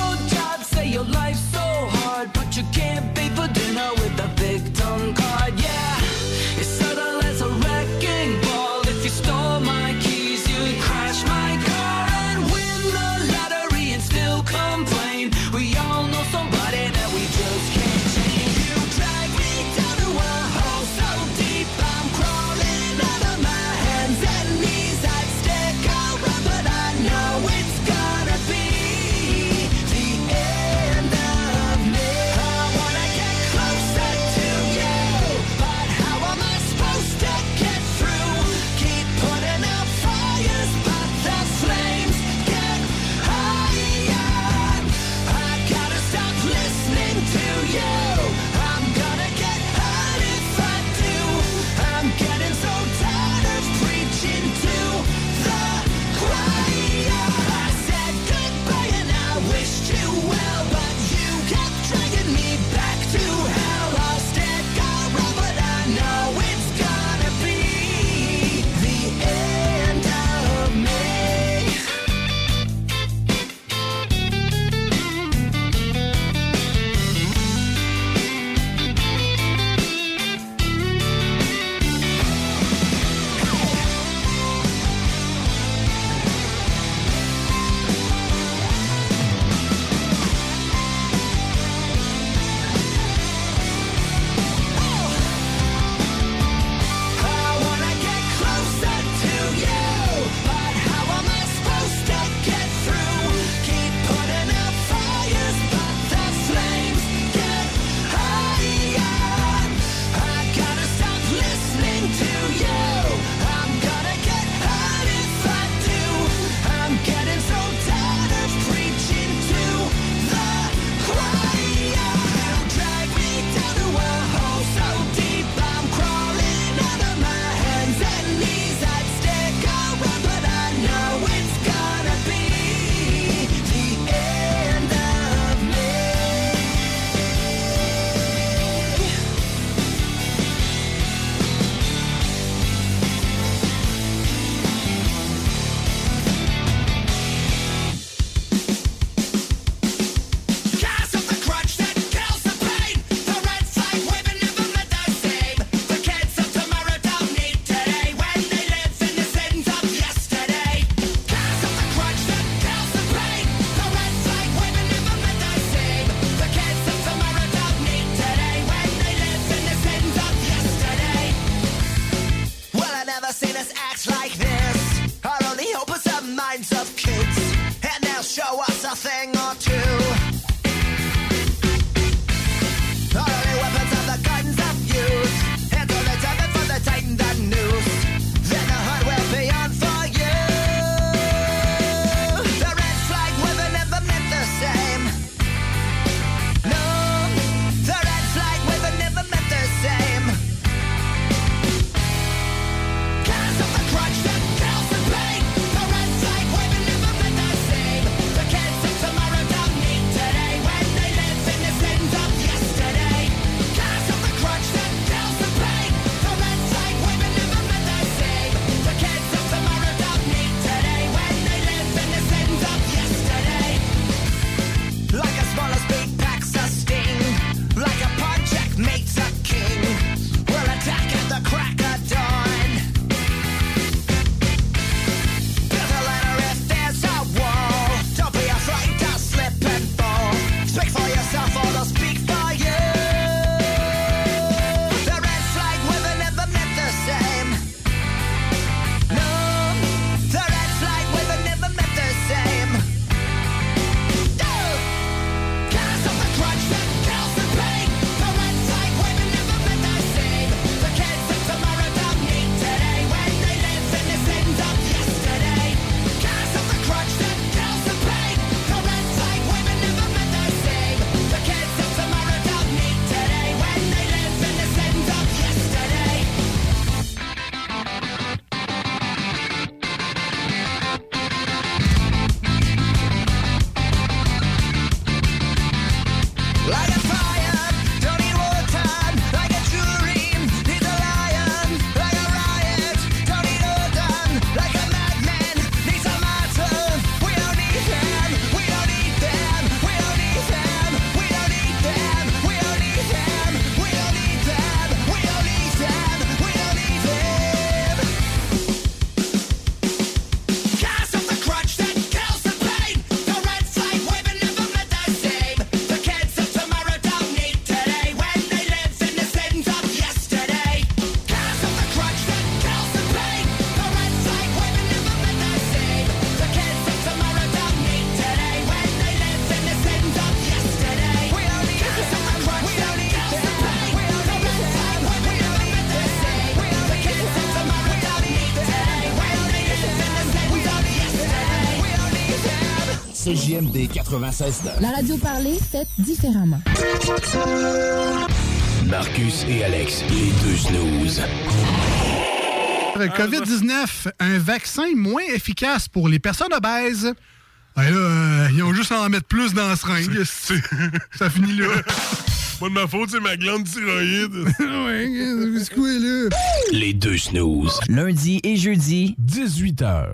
Them. CJMD 96.9. La radio parlée, faite différemment. Marcus et Alex, les deux snooze. COVID-19, un vaccin moins efficace pour les personnes obèses. Là, euh, ils ont juste à en mettre plus dans la seringue. [LAUGHS] Ça finit là. [LAUGHS] Pas de ma faute, c'est ma glande thyroïde. [LAUGHS] ouais, c'est quoi là? Les deux snooze. Lundi et jeudi, 18h.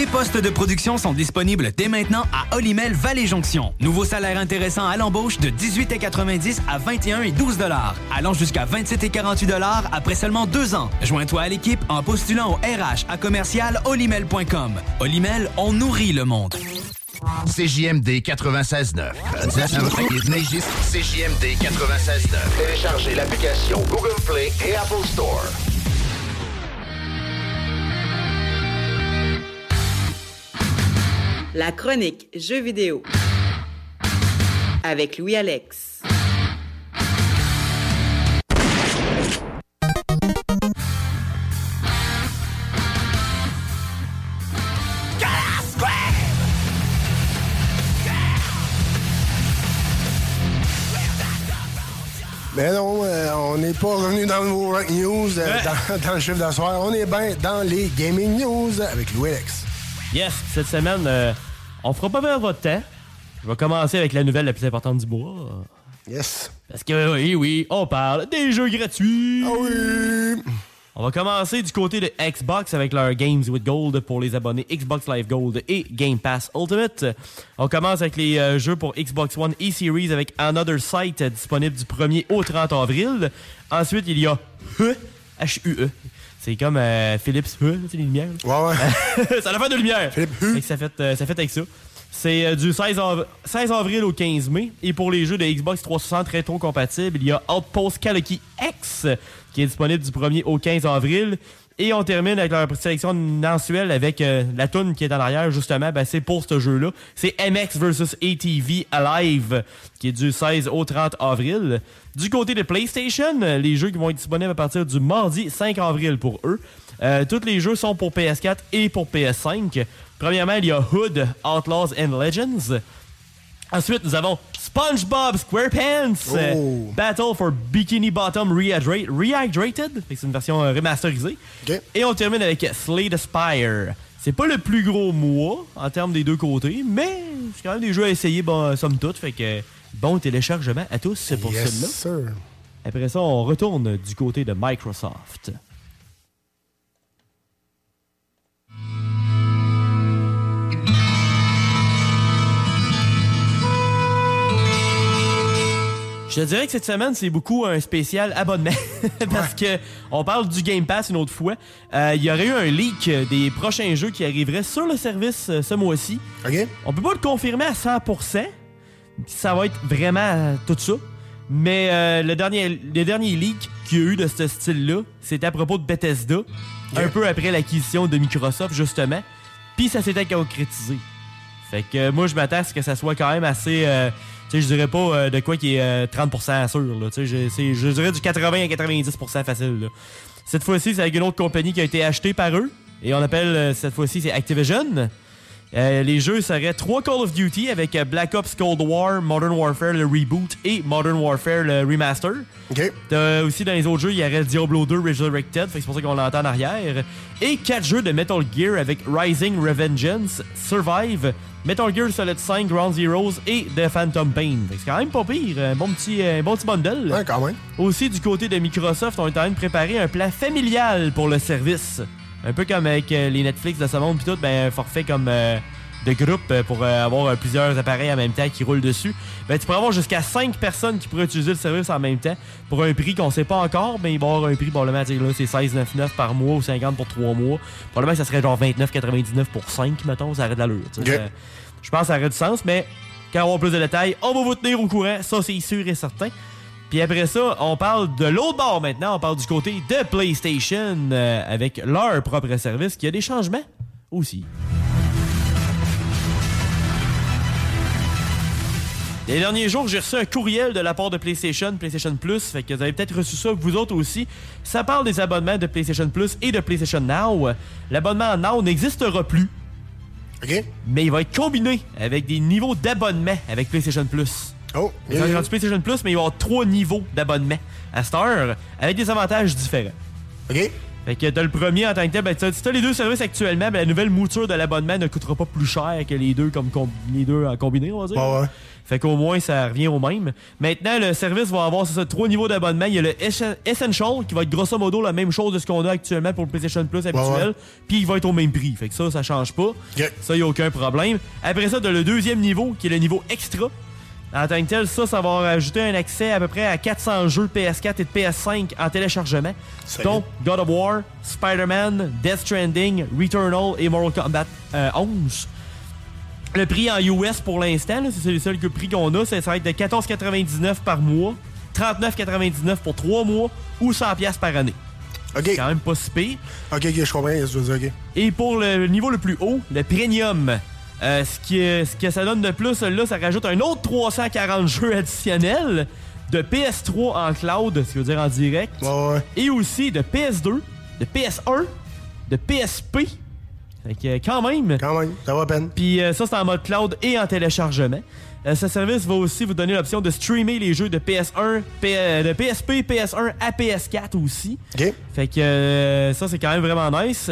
Des postes de production sont disponibles dès maintenant à Olimel Valley Jonction. Nouveau salaire intéressant à l'embauche de 18,90 à 21 et 12 allant jusqu'à 27 et 48 après seulement deux ans. Joins-toi à l'équipe en postulant au RH à commercial olimel.com. Olimel, on nourrit le monde. CJMD 96.9. CJMD 96.9. Téléchargez l'application Google Play et Apple Store. La chronique Jeux vidéo avec Louis Alex. Mais non, euh, on n'est pas revenu dans le Rock News, euh, dans, dans le chiffre d'asseoir. On est bien dans les Gaming News avec Louis Alex. Yes, cette semaine, euh, on fera pas perdre votre temps. Je vais commencer avec la nouvelle la plus importante du mois. Yes. Parce que oui, oui, on parle des jeux gratuits. Ah oui. On va commencer du côté de Xbox avec leur Games with Gold pour les abonnés Xbox Live Gold et Game Pass Ultimate. On commence avec les euh, jeux pour Xbox One e-Series avec Another Sight euh, disponible du 1er au 30 avril. Ensuite, il y a H-U-E. C'est comme euh, Philips H, c'est les lumières. Ouais, ouais. ça a fait de lumière. Philippe Fait que ça fait, euh, ça fait avec ça. C'est euh, du 16, av- 16 avril au 15 mai. Et pour les jeux de Xbox 360 rétro-compatibles, il y a Outpost Kaleki X qui est disponible du 1er au 15 avril. Et on termine avec leur sélection mensuelle avec euh, la toune qui est en arrière, justement. Ben, c'est pour ce jeu-là. C'est MX vs ATV Alive qui est du 16 au 30 avril. Du côté de PlayStation, les jeux qui vont être disponibles à partir du mardi 5 avril pour eux. Euh, tous les jeux sont pour PS4 et pour PS5. Premièrement, il y a Hood, Outlaws and Legends. Ensuite, nous avons SpongeBob SquarePants, euh, Oh. Battle for Bikini Bottom Rehydra- Rehydrated. C'est une version euh, remasterisée. Et on termine avec Slay the Spire. C'est pas le plus gros mois en termes des deux côtés, mais c'est quand même des jeux à essayer, bon, somme toute. Fait que bon téléchargement à tous pour Yes, celui-là. Après ça, on retourne du côté de Microsoft. Je te dirais que cette semaine, c'est beaucoup un spécial abonnement. [LAUGHS] Parce que on parle du Game Pass une autre fois. Euh, Il y aurait eu un leak des prochains jeux qui arriveraient sur le service euh, ce mois-ci. On peut pas le confirmer à 100%. Ça va être vraiment tout ça. Mais euh, le dernier, le dernier leak qu'il y a eu de ce style-là, c'était à propos de Bethesda, un peu après l'acquisition de Microsoft, justement. Puis ça s'était concrétisé. Fait que euh, moi, je m'attends à ce que ça soit quand même assez. euh, sais, je dirais pas euh, de quoi qui est euh, 30% sûr. Là, tu sais, je, je dirais du 80 à 90% facile. là. Cette fois-ci, c'est avec une autre compagnie qui a été achetée par eux. Et on appelle euh, cette fois-ci, c'est Activision. Euh, les jeux seraient 3 Call of Duty avec euh, Black Ops Cold War, Modern Warfare le reboot et Modern Warfare le remaster. T'as aussi dans les autres jeux, il y aurait Diablo 2 Resurrected, c'est pour ça qu'on l'entend en arrière. Et 4 jeux de Metal Gear avec Rising Revengeance, Survive, Metal Gear Solid 5 Ground Zeroes et The Phantom Pain. C'est quand même pas pire, un bon petit, un bon petit bundle. Ouais, quand même. Aussi, du côté de Microsoft, on est en train de préparer un plan familial pour le service. Un peu comme avec euh, les Netflix de ce monde, puis tout, ben, un forfait comme euh, de groupe euh, pour euh, avoir euh, plusieurs appareils en même temps qui roulent dessus. Ben, tu pourrais avoir jusqu'à 5 personnes qui pourraient utiliser le service en même temps pour un prix qu'on sait pas encore, mais il va y avoir un prix, probablement, là, c'est 16,99 par mois ou 50 pour 3 mois. Probablement que ça serait genre 29,99 pour 5, mettons, ça aurait de l'allure. Je pense que ça aurait du sens, mais quand on va avoir plus de détails, on va vous tenir au courant, ça c'est sûr et certain. Puis après ça, on parle de l'autre bord maintenant. On parle du côté de PlayStation euh, avec leur propre service qui a des changements aussi. Les derniers jours, j'ai reçu un courriel de la part de PlayStation, PlayStation Plus, fait que vous avez peut-être reçu ça vous autres aussi. Ça parle des abonnements de PlayStation Plus et de PlayStation Now. L'abonnement Now n'existera plus. Mais il va être combiné avec des niveaux d'abonnement avec PlayStation Plus. Oh, Il va être PlayStation Plus, mais il va y avoir trois niveaux d'abonnement à cette heure avec des avantages différents. OK. Fait que t'as le premier en tant que tel, ben, si t'as les deux services actuellement, ben, la nouvelle mouture de l'abonnement ne coûtera pas plus cher que les deux comme com- les deux en combiné, on va dire. Ouais. Fait qu'au moins ça revient au même. Maintenant, le service va avoir c'est ça, trois niveaux d'abonnement. Il y a le Essen- Essential qui va être grosso modo la même chose de ce qu'on a actuellement pour le PlayStation Plus habituel. Puis il va être au même prix. Fait que ça, ça change pas. Ça, y a aucun problème. Après ça, t'as le deuxième niveau qui est le niveau extra. En tant que tel, ça, ça va rajouter un accès à peu près à 400 jeux de PS4 et de PS5 en téléchargement. dont God of War, Spider-Man, Death Stranding, Returnal et Mortal Kombat euh, 11. Le prix en US pour l'instant, c'est le seul que- prix qu'on a, ça ça va être de 14,99 par mois, 39,99 pour 3 mois ou 100$ piastres par année. OK. C'est quand même pas si pire. OK, OK, je comprends tu veux dire, OK. Et pour le niveau le plus haut, le premium, euh, ce, qui, est- ce que ça donne de plus, là, ça rajoute un autre 340 [LAUGHS] jeux additionnels de PS3 en cloud, ce qui veut dire en direct, et aussi de PS2, de PS1, de PSP. Fait que, euh, quand même. Quand même, ça va à peine. Puis euh, ça, c'est en mode cloud et en téléchargement. Euh, ce service va aussi vous donner l'option de streamer les jeux de PS1, P- euh, de PSP, PS1 à PS4 aussi. Fait que ça, c'est quand même vraiment nice.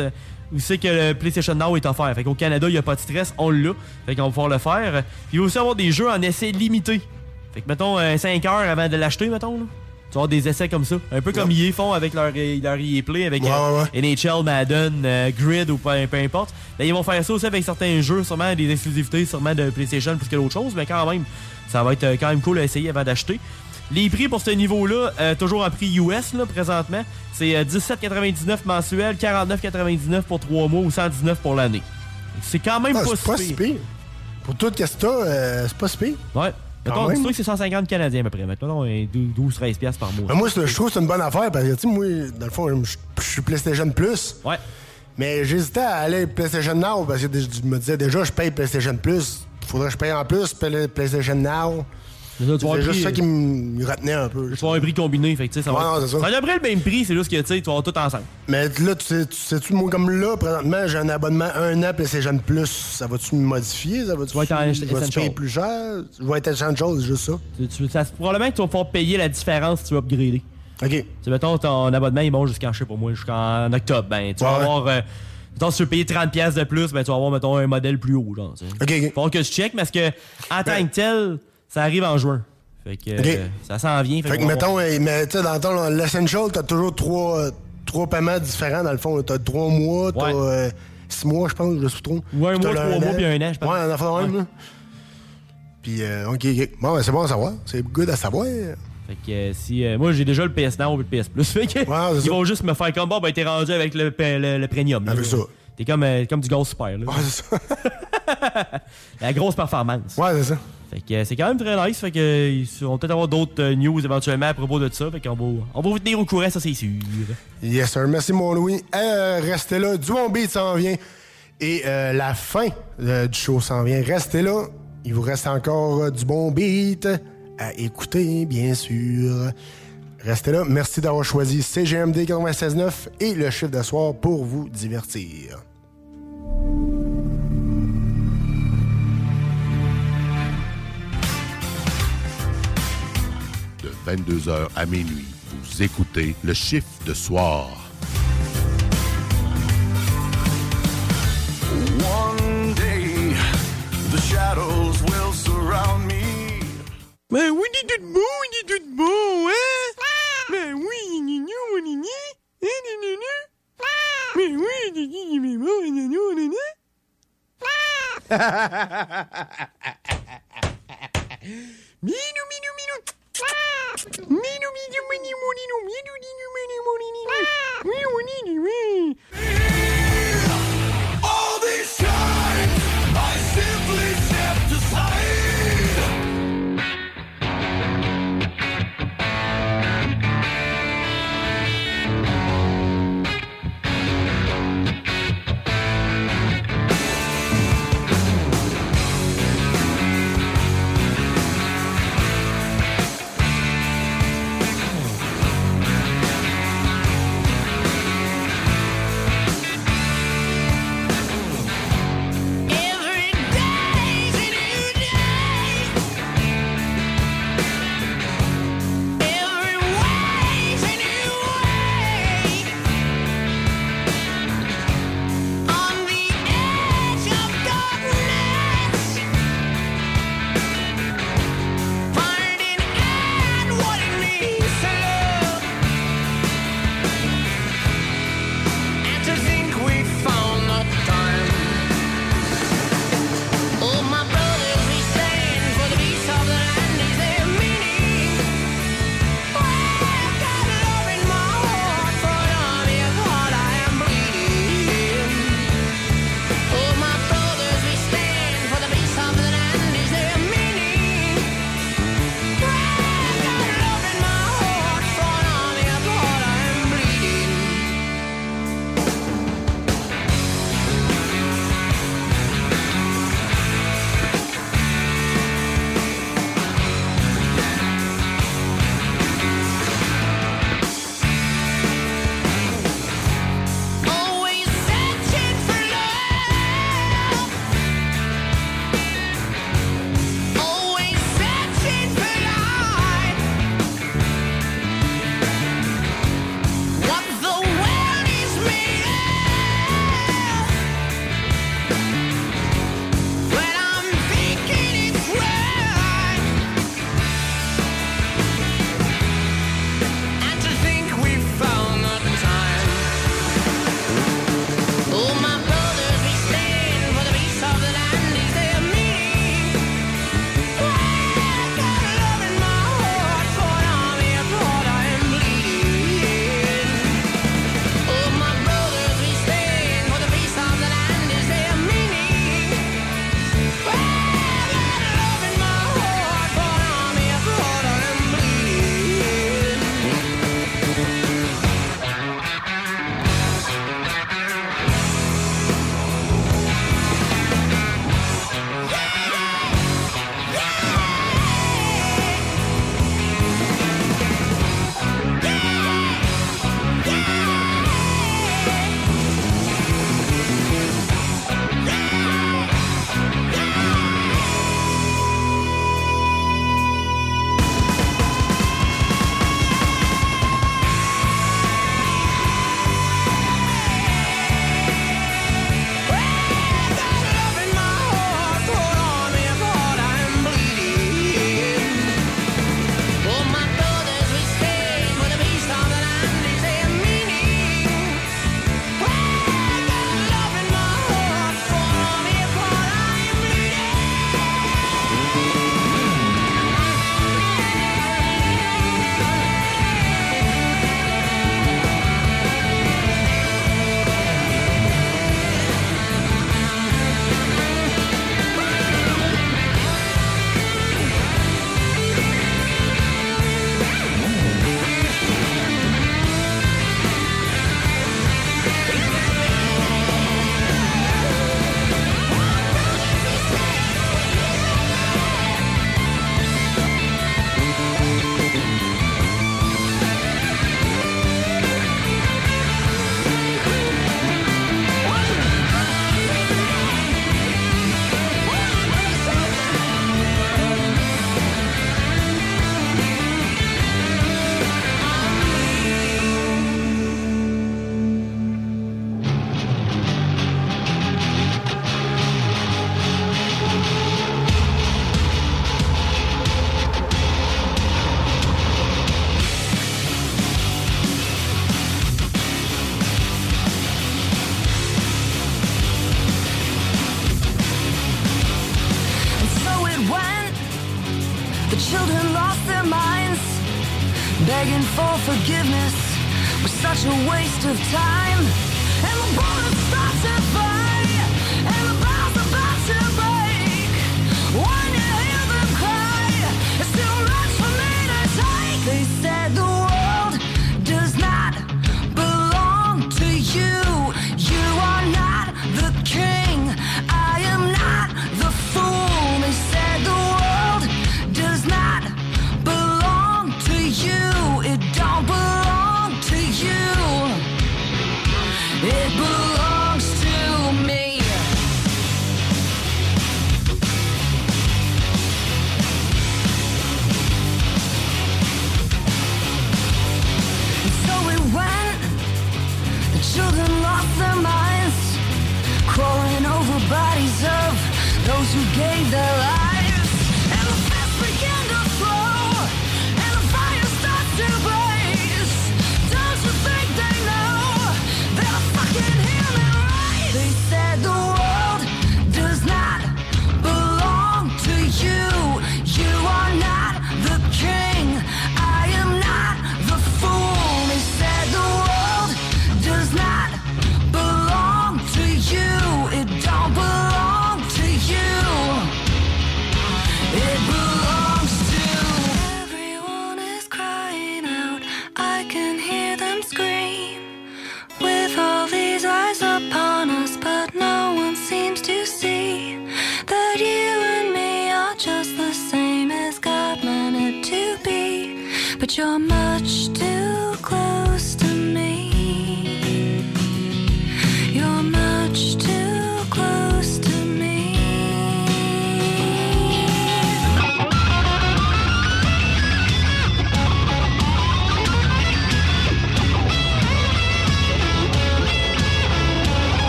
Vous savez que le PlayStation Now est offert. Fait qu'au Canada, il n'y a pas de stress, on l'a. Fait qu'on va pouvoir le faire. Puis il va aussi avoir des jeux en essai limité. Fait que mettons 5 heures avant de l'acheter, mettons. là. Tu vas avoir des essais comme ça. Un peu comme EA font avec leur, leur EA Play, avec Ouais, euh, ouais, NHL, Madden, euh, Grid ou peu, peu importe. Ben, ils vont faire ça aussi avec certains jeux, sûrement des exclusivités, sûrement de PlayStation plus que d'autres choses, mais quand même, ça va être euh, quand même cool à essayer avant d'acheter. Les prix pour ce niveau-là, euh, toujours en prix US là, présentement, c'est euh, 17,99 mensuel, 49,99 pour 3 mois ou 119 pour l'année. C'est quand même Ah, pas, c'est pas si pire. Pour tout ce que euh, c'est pas si pire. Ouais. Mettons, même. dis-toi que c'est 150 Canadiens à peu près. Maintenant, 12-13 piastres par mois. Mais moi, je trouve que c'est une bonne affaire parce que, tu sais, moi, dans le fond, je suis PlayStation Plus. Ouais. Mais j'hésitais à aller PlayStation Now parce que je me disais déjà, je paye PlayStation Plus. Faudrait que je paye en plus PlayStation Now. Vas C'est juste ça qui me retenait un peu. Tu vas avoir un prix combiné, fait que, sais, ça va. Non, c'est ça. va le même prix, c'est juste que tu sais, tu vas avoir tout ensemble. Mais là, tu sais, tu sais-tu, moi, comme là, présentement, j'ai un abonnement un an PlayStation Plus. Ça va-tu me modifier? Ça va-tu vas Essential. payer plus cher? Je vais être essential, c'est juste ça. Tu- tu- ça- probablement que tu vas pouvoir payer la différence si tu veux upgrader. OK. Tu sais, mettons, ton abonnement, il monte jusqu'en, je sais pas moi, jusqu'en octobre. Ben, tu vas Ouais, avoir. euh, mettons, si tu veux payer 30$ piastres de plus, ben, tu vas avoir, mettons, un modèle plus haut, genre. sais. OK, Faut que je check parce que, en tant que tel, ça arrive en juin. Fait que, euh, ça s'en vient. Fait que, mettons, mais tu sais, dans ton l'Essential, t'as toujours trois, trois paiements différents, dans le fond. T'as trois mois, t'as euh, six mois, je pense, je suis trop. Ouais, un mois, trois mois, puis un an, je pense. Ouais, enfant de même, là. Puis, euh, OK, OK. Bon, ben, c'est bon à savoir. C'est good à savoir. Fait que euh, si. euh, moi, j'ai déjà le PS Now et le PS Plus. [LAUGHS] Fait que. ils ça. vont juste me faire comme bon, ben, t'es rendu avec le, le, le premium. là. Avec ça. T'es comme, euh, comme du gaz super, là. Ouais, c'est ça. [LAUGHS] La grosse performance. Ouais, c'est ça. Fait que euh, c'est quand même très nice. Fait que euh, ils vont peut-être avoir d'autres euh, news éventuellement à propos de ça. Fait qu'on va, on va vous tenir au courant, ça c'est sûr. Yes, sir. Merci, mon Louis. Restez là. Du bon beat s'en vient. Et la fin du show s'en vient. Restez là. Il vous reste encore du bon beat à écouter, bien sûr. Restez là. Merci d'avoir choisi CGMD 96.9 et le chiffre de soir pour vous divertir. 22h à minuit. Vous écoutez le chiffre de soir. One day, the shadows will surround me. Mais oui, tout beau, hein? Mais oui. Mais oui. Minou, minou, minou. Menino, menino, menino, menino, menino, menino.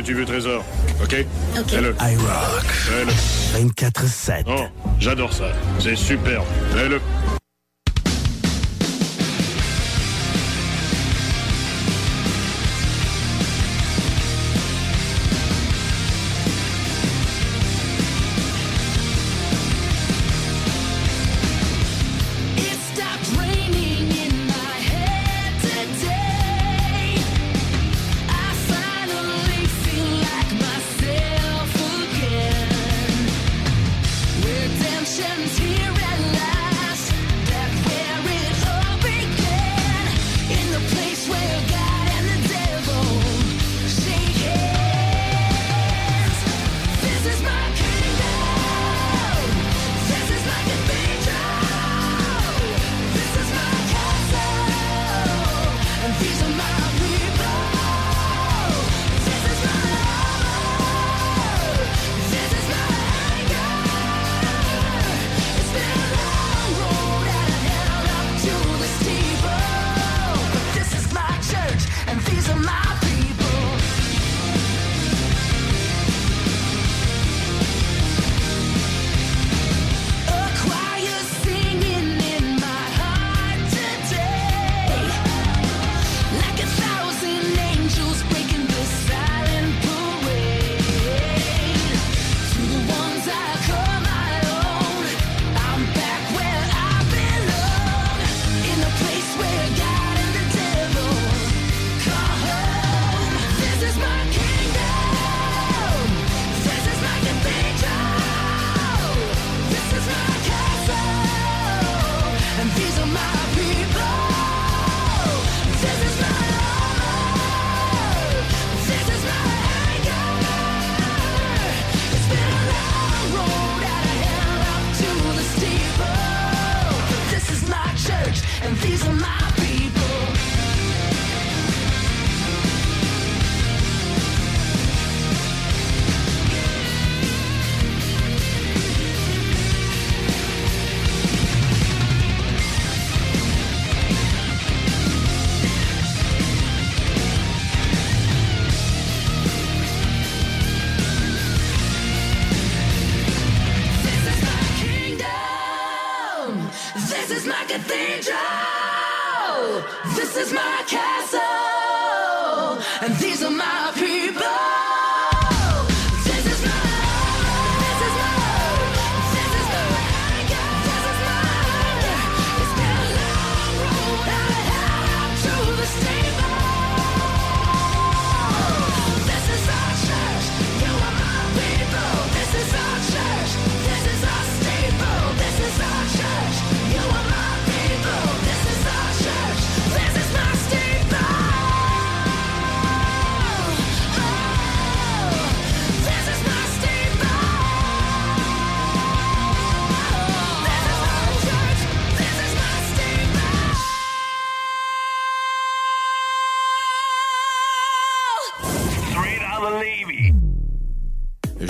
que tu veux, Trésor. OK? OK. Fais-le. I rock. Fais-le. 24-7. Oh, j'adore ça. C'est superbe. Fais-le. Cathedral. This is my castle,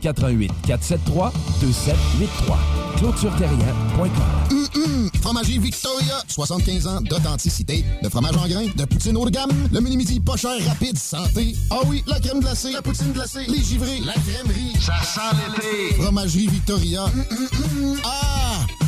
88 473 2783. ClôtureTerrien.com. Hum, hum. Fromagerie Victoria, 75 ans d'authenticité, de fromage en grains, de poutine haut de gamme, le mini-midi pas cher, rapide, santé. Ah oui, la crème glacée, la poutine glacée, les givrés, la crèmerie. Ça sent l'été. Fromagerie Victoria. Hum, hum, hum. Ah!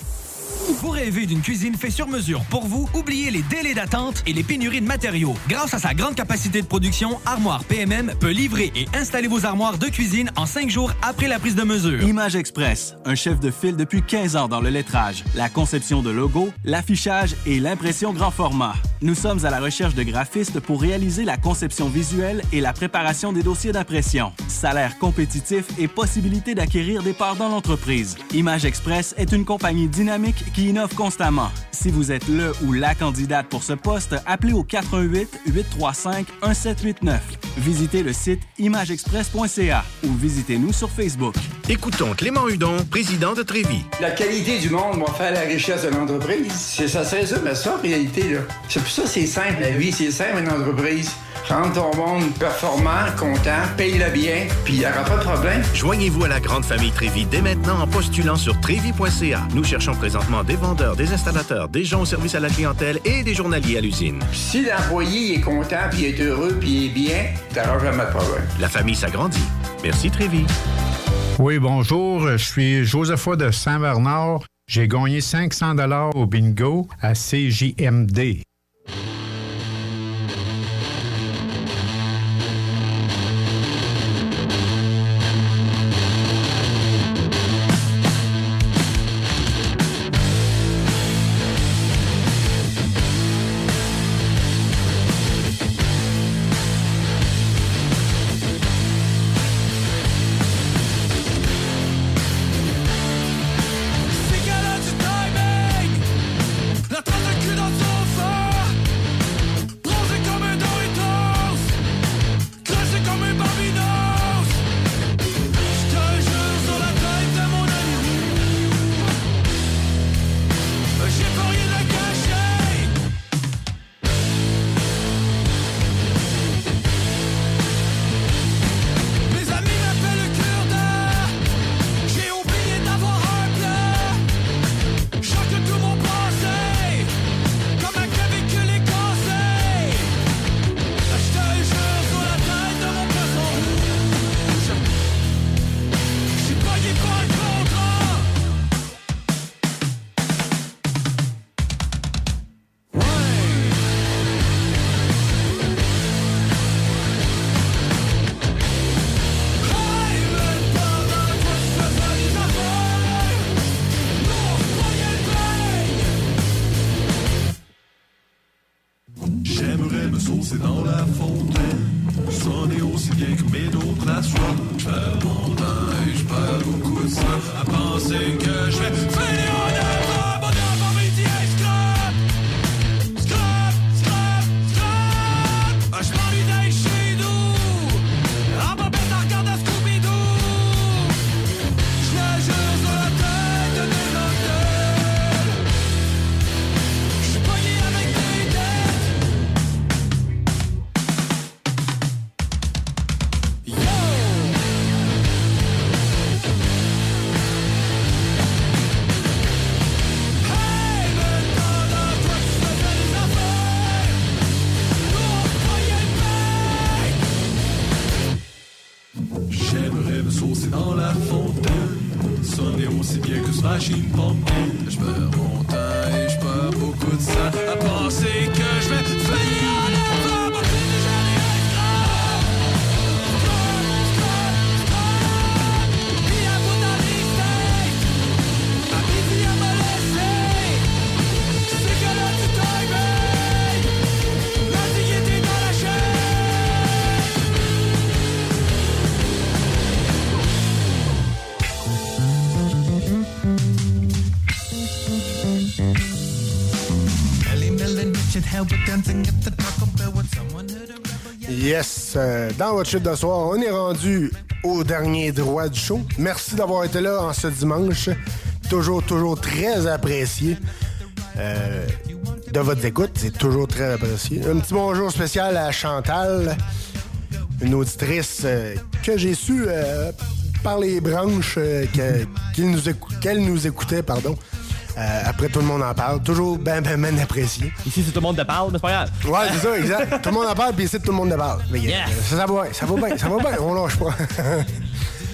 Vous rêvez d'une cuisine faite sur mesure pour vous? Oubliez les délais d'attente et les pénuries de matériaux. Grâce à sa grande capacité de production, Armoire PMM peut livrer et installer vos armoires de cuisine en cinq jours après la prise de mesure. Image Express, un chef de file depuis 15 ans dans le lettrage, la conception de logos, l'affichage et l'impression grand format. Nous sommes à la recherche de graphistes pour réaliser la conception visuelle et la préparation des dossiers d'impression. Salaire compétitif et possibilité d'acquérir des parts dans l'entreprise. Image Express est une compagnie dynamique qui innove constamment. Si vous êtes le ou la candidate pour ce poste, appelez au 88 835 1789. Visitez le site imageexpress.ca ou visitez-nous sur Facebook. Écoutons Clément Hudon, président de Trévis. La qualité du monde va faire la richesse de l'entreprise. C'est ça, c'est ça, mais ça, en réalité, là. C'est pour ça que c'est simple, la vie, c'est simple, une entreprise. Rendre ton monde performant, content, paye-le bien, puis il n'y aura pas de problème. Joignez-vous à la grande famille Trévis dès maintenant en postulant sur trévis.ca. Nous cherchons présentement des vendeurs, des installateurs, des gens au service à la clientèle et des journaliers à l'usine. Si l'employé est content, puis est heureux, puis est bien, t'auras jamais de problème. La famille s'agrandit. Merci Trévis. Oui, bonjour. Je suis Josepha de Saint-Bernard. J'ai gagné 500 dollars au bingo à CJMD. Dans votre chute de soir, on est rendu au dernier droit du show. Merci d'avoir été là en ce dimanche. Toujours, toujours très apprécié. Euh, de votre écoute, c'est toujours très apprécié. Un petit bonjour spécial à Chantal, une auditrice euh, que j'ai su euh, par les branches euh, que- qu'il nous qu'elle nous écoutait, pardon. Euh, après, tout le monde en parle. Toujours ben, ben, ben apprécié. Ici, c'est tout le monde de parle, mais c'est pas grave. Ouais, c'est ça, exact. tout le monde en parle, puis ici, tout le monde en parle. Mais, Yes. euh, ça, ça va bien, ça va bien, ça va bien. On lâche pas. [LAUGHS]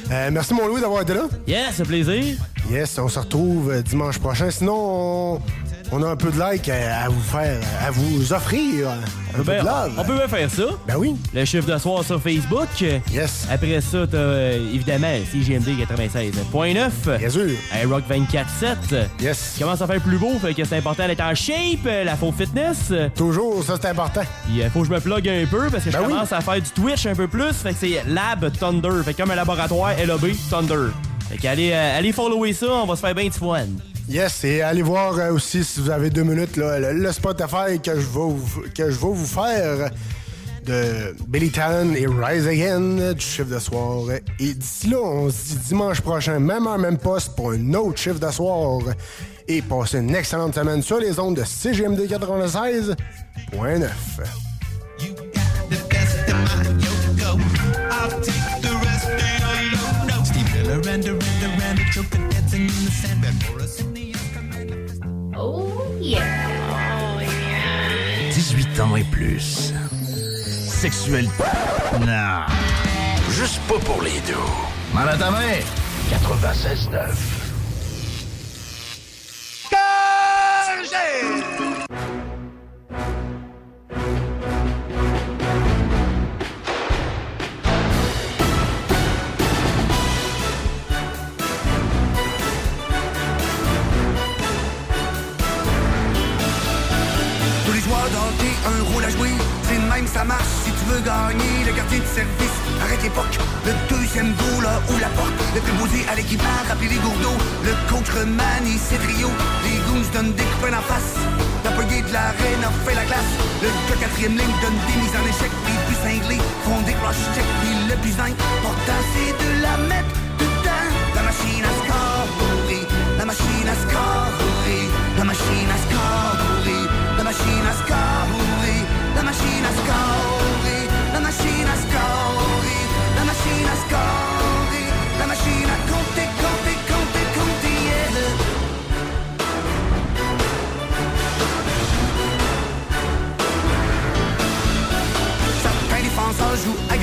Euh, merci, mon Louis, d'avoir été là. Yes, c'est plaisir. Yes, on se retrouve dimanche prochain. Sinon, on, on a un peu de like à, vous faire, à vous offrir. Un peu Ben, de love. on peut bien faire ça. Ben oui. Le chiffre de soir sur Facebook. Yes. Après ça, t'as euh, évidemment CGMD 96.9. Bien sûr. iRock 24.7. Yes. Commence à faire plus beau, fait que c'est important d'être en shape, euh, la faux fitness. Toujours, ça c'est important. Puis euh, faut que je me plug un peu parce que je Ben oui. commence à faire du Twitch un peu plus. Fait que c'est Lab Thunder. Fait que comme un laboratoire LAB Thunder. Fait qu'allez allez follower ça, on va se faire bien du fun. Yes, et allez voir euh, aussi, si vous avez deux minutes, le, le Spotify que je vais vous, que je vous faire de Billy Talon et Rise Again du chiffre de soir. Et d'ici là, on se dit dimanche prochain, même heure, même poste, pour un autre chiffre de soir. Et passez une excellente semaine sur les ondes de CGMD 96.9. I'll take the us Oh yeah. Oh yeah. 18 ans et plus. Sexuel. Non. Juste pas pour les deux. Mal à ta main. 96.9. à jouer. C'est même, ça marche si tu veux gagner. Le gardien de service, arrête l'époque. Le deuxième goal, là, ouvre la porte. Le préposé à l'équipement, rappeler les gourdeaux. Le coach remanie ses trios. Les goons donnent des coups en face. L'employé de l'arène a fait la glace. Le quatrième ligne donne des mises en échec. Les plus cinglés font des rush check. Puis le plus important, c'est de la mettre dedans. La machine à scorer. La machine à scorer. La machine à scorer. La machine à.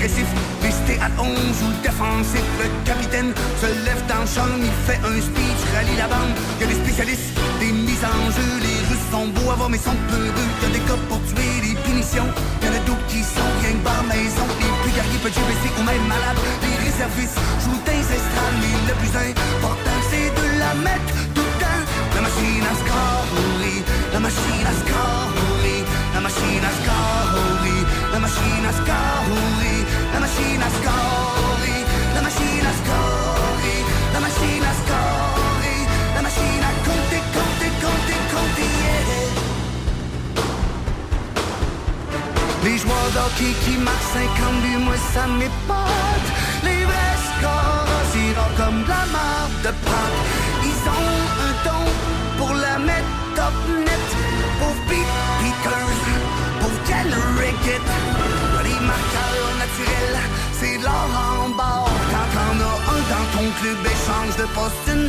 Agressif, resté à 11 ou défensif. Le capitaine se lève dans le champ, il fait un speech, rallie la bande. Il y a des spécialistes, des mises en jeu. Les Russes sont beaux à voir, mais sont peureux. Il y a des cas pour tuer, des punitions. A d'autres qui sont rien que par maison. Les plus guerriers peuvent blessés ou même malades. Les réservistes jouent des estrades, mais le plus important, c'est de la mettre dedans. La machine à scorer, la machine à scorer, la machine à scorer, la machine a scoré, la machine a scoré, la machine a e scoré, la machine a compté, compté, compté, compté. Les joueurs d'hockey qui marchent 5 ans, du moins ça n'est pas... Les vrais scores, ils vont comme la mort de Pâques. Ils ont un don pour la mettre top net. Pauvre Pete Pickers, pauvre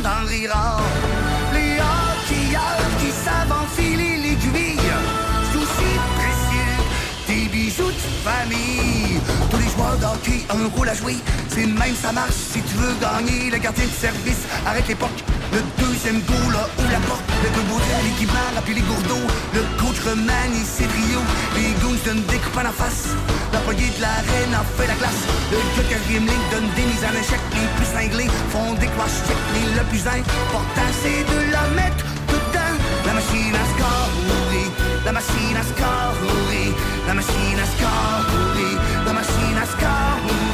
une denrée rare. Les hockeyeurs qui savent enfiler l'aiguille, aussi précieux. Des bijoux de famille. Tous les joueurs d'hockey ont un rôle à jouer. C'est le même, ça marche si tu veux gagner. Le gardien de service arrête l'époque. Le deuxième goal là, ouvre la porte. Le beau l'équipement appuie les gourdeaux. Le coach remanie ses trios. Les goons donnent des coups à la face. L'employé de l'arène en fait la classe. Le gars quatrième ligne donne des mises en échec. Les plus cinglés font des crash check. Mais le plus important, c'est de la mettre dedans. La machine à scorer. La machine à scorer. La machine à scorer. La machine à scorer.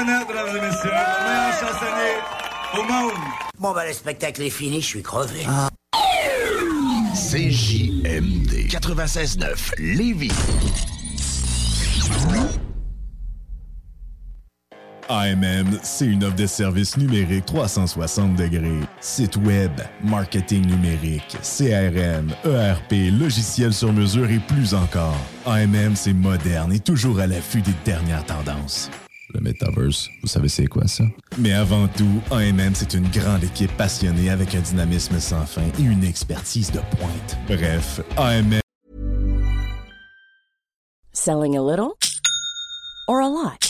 Mesdames et messieurs, chansonnier au monde. Bon, bah, le spectacle est fini, je suis crevé. CJMD 96.9 Lévis. AMM, c'est une offre de services numériques 360 degrés. Site web, marketing numérique, CRM, ERP, logiciels sur mesure et plus encore. AMM, c'est moderne et toujours à l'affût des dernières tendances. Le Metaverse, vous savez c'est quoi ça? Mais avant tout, AMM, c'est une grande équipe passionnée avec un dynamisme sans fin et une expertise de pointe. Bref, AMM. Selling a little or a lot?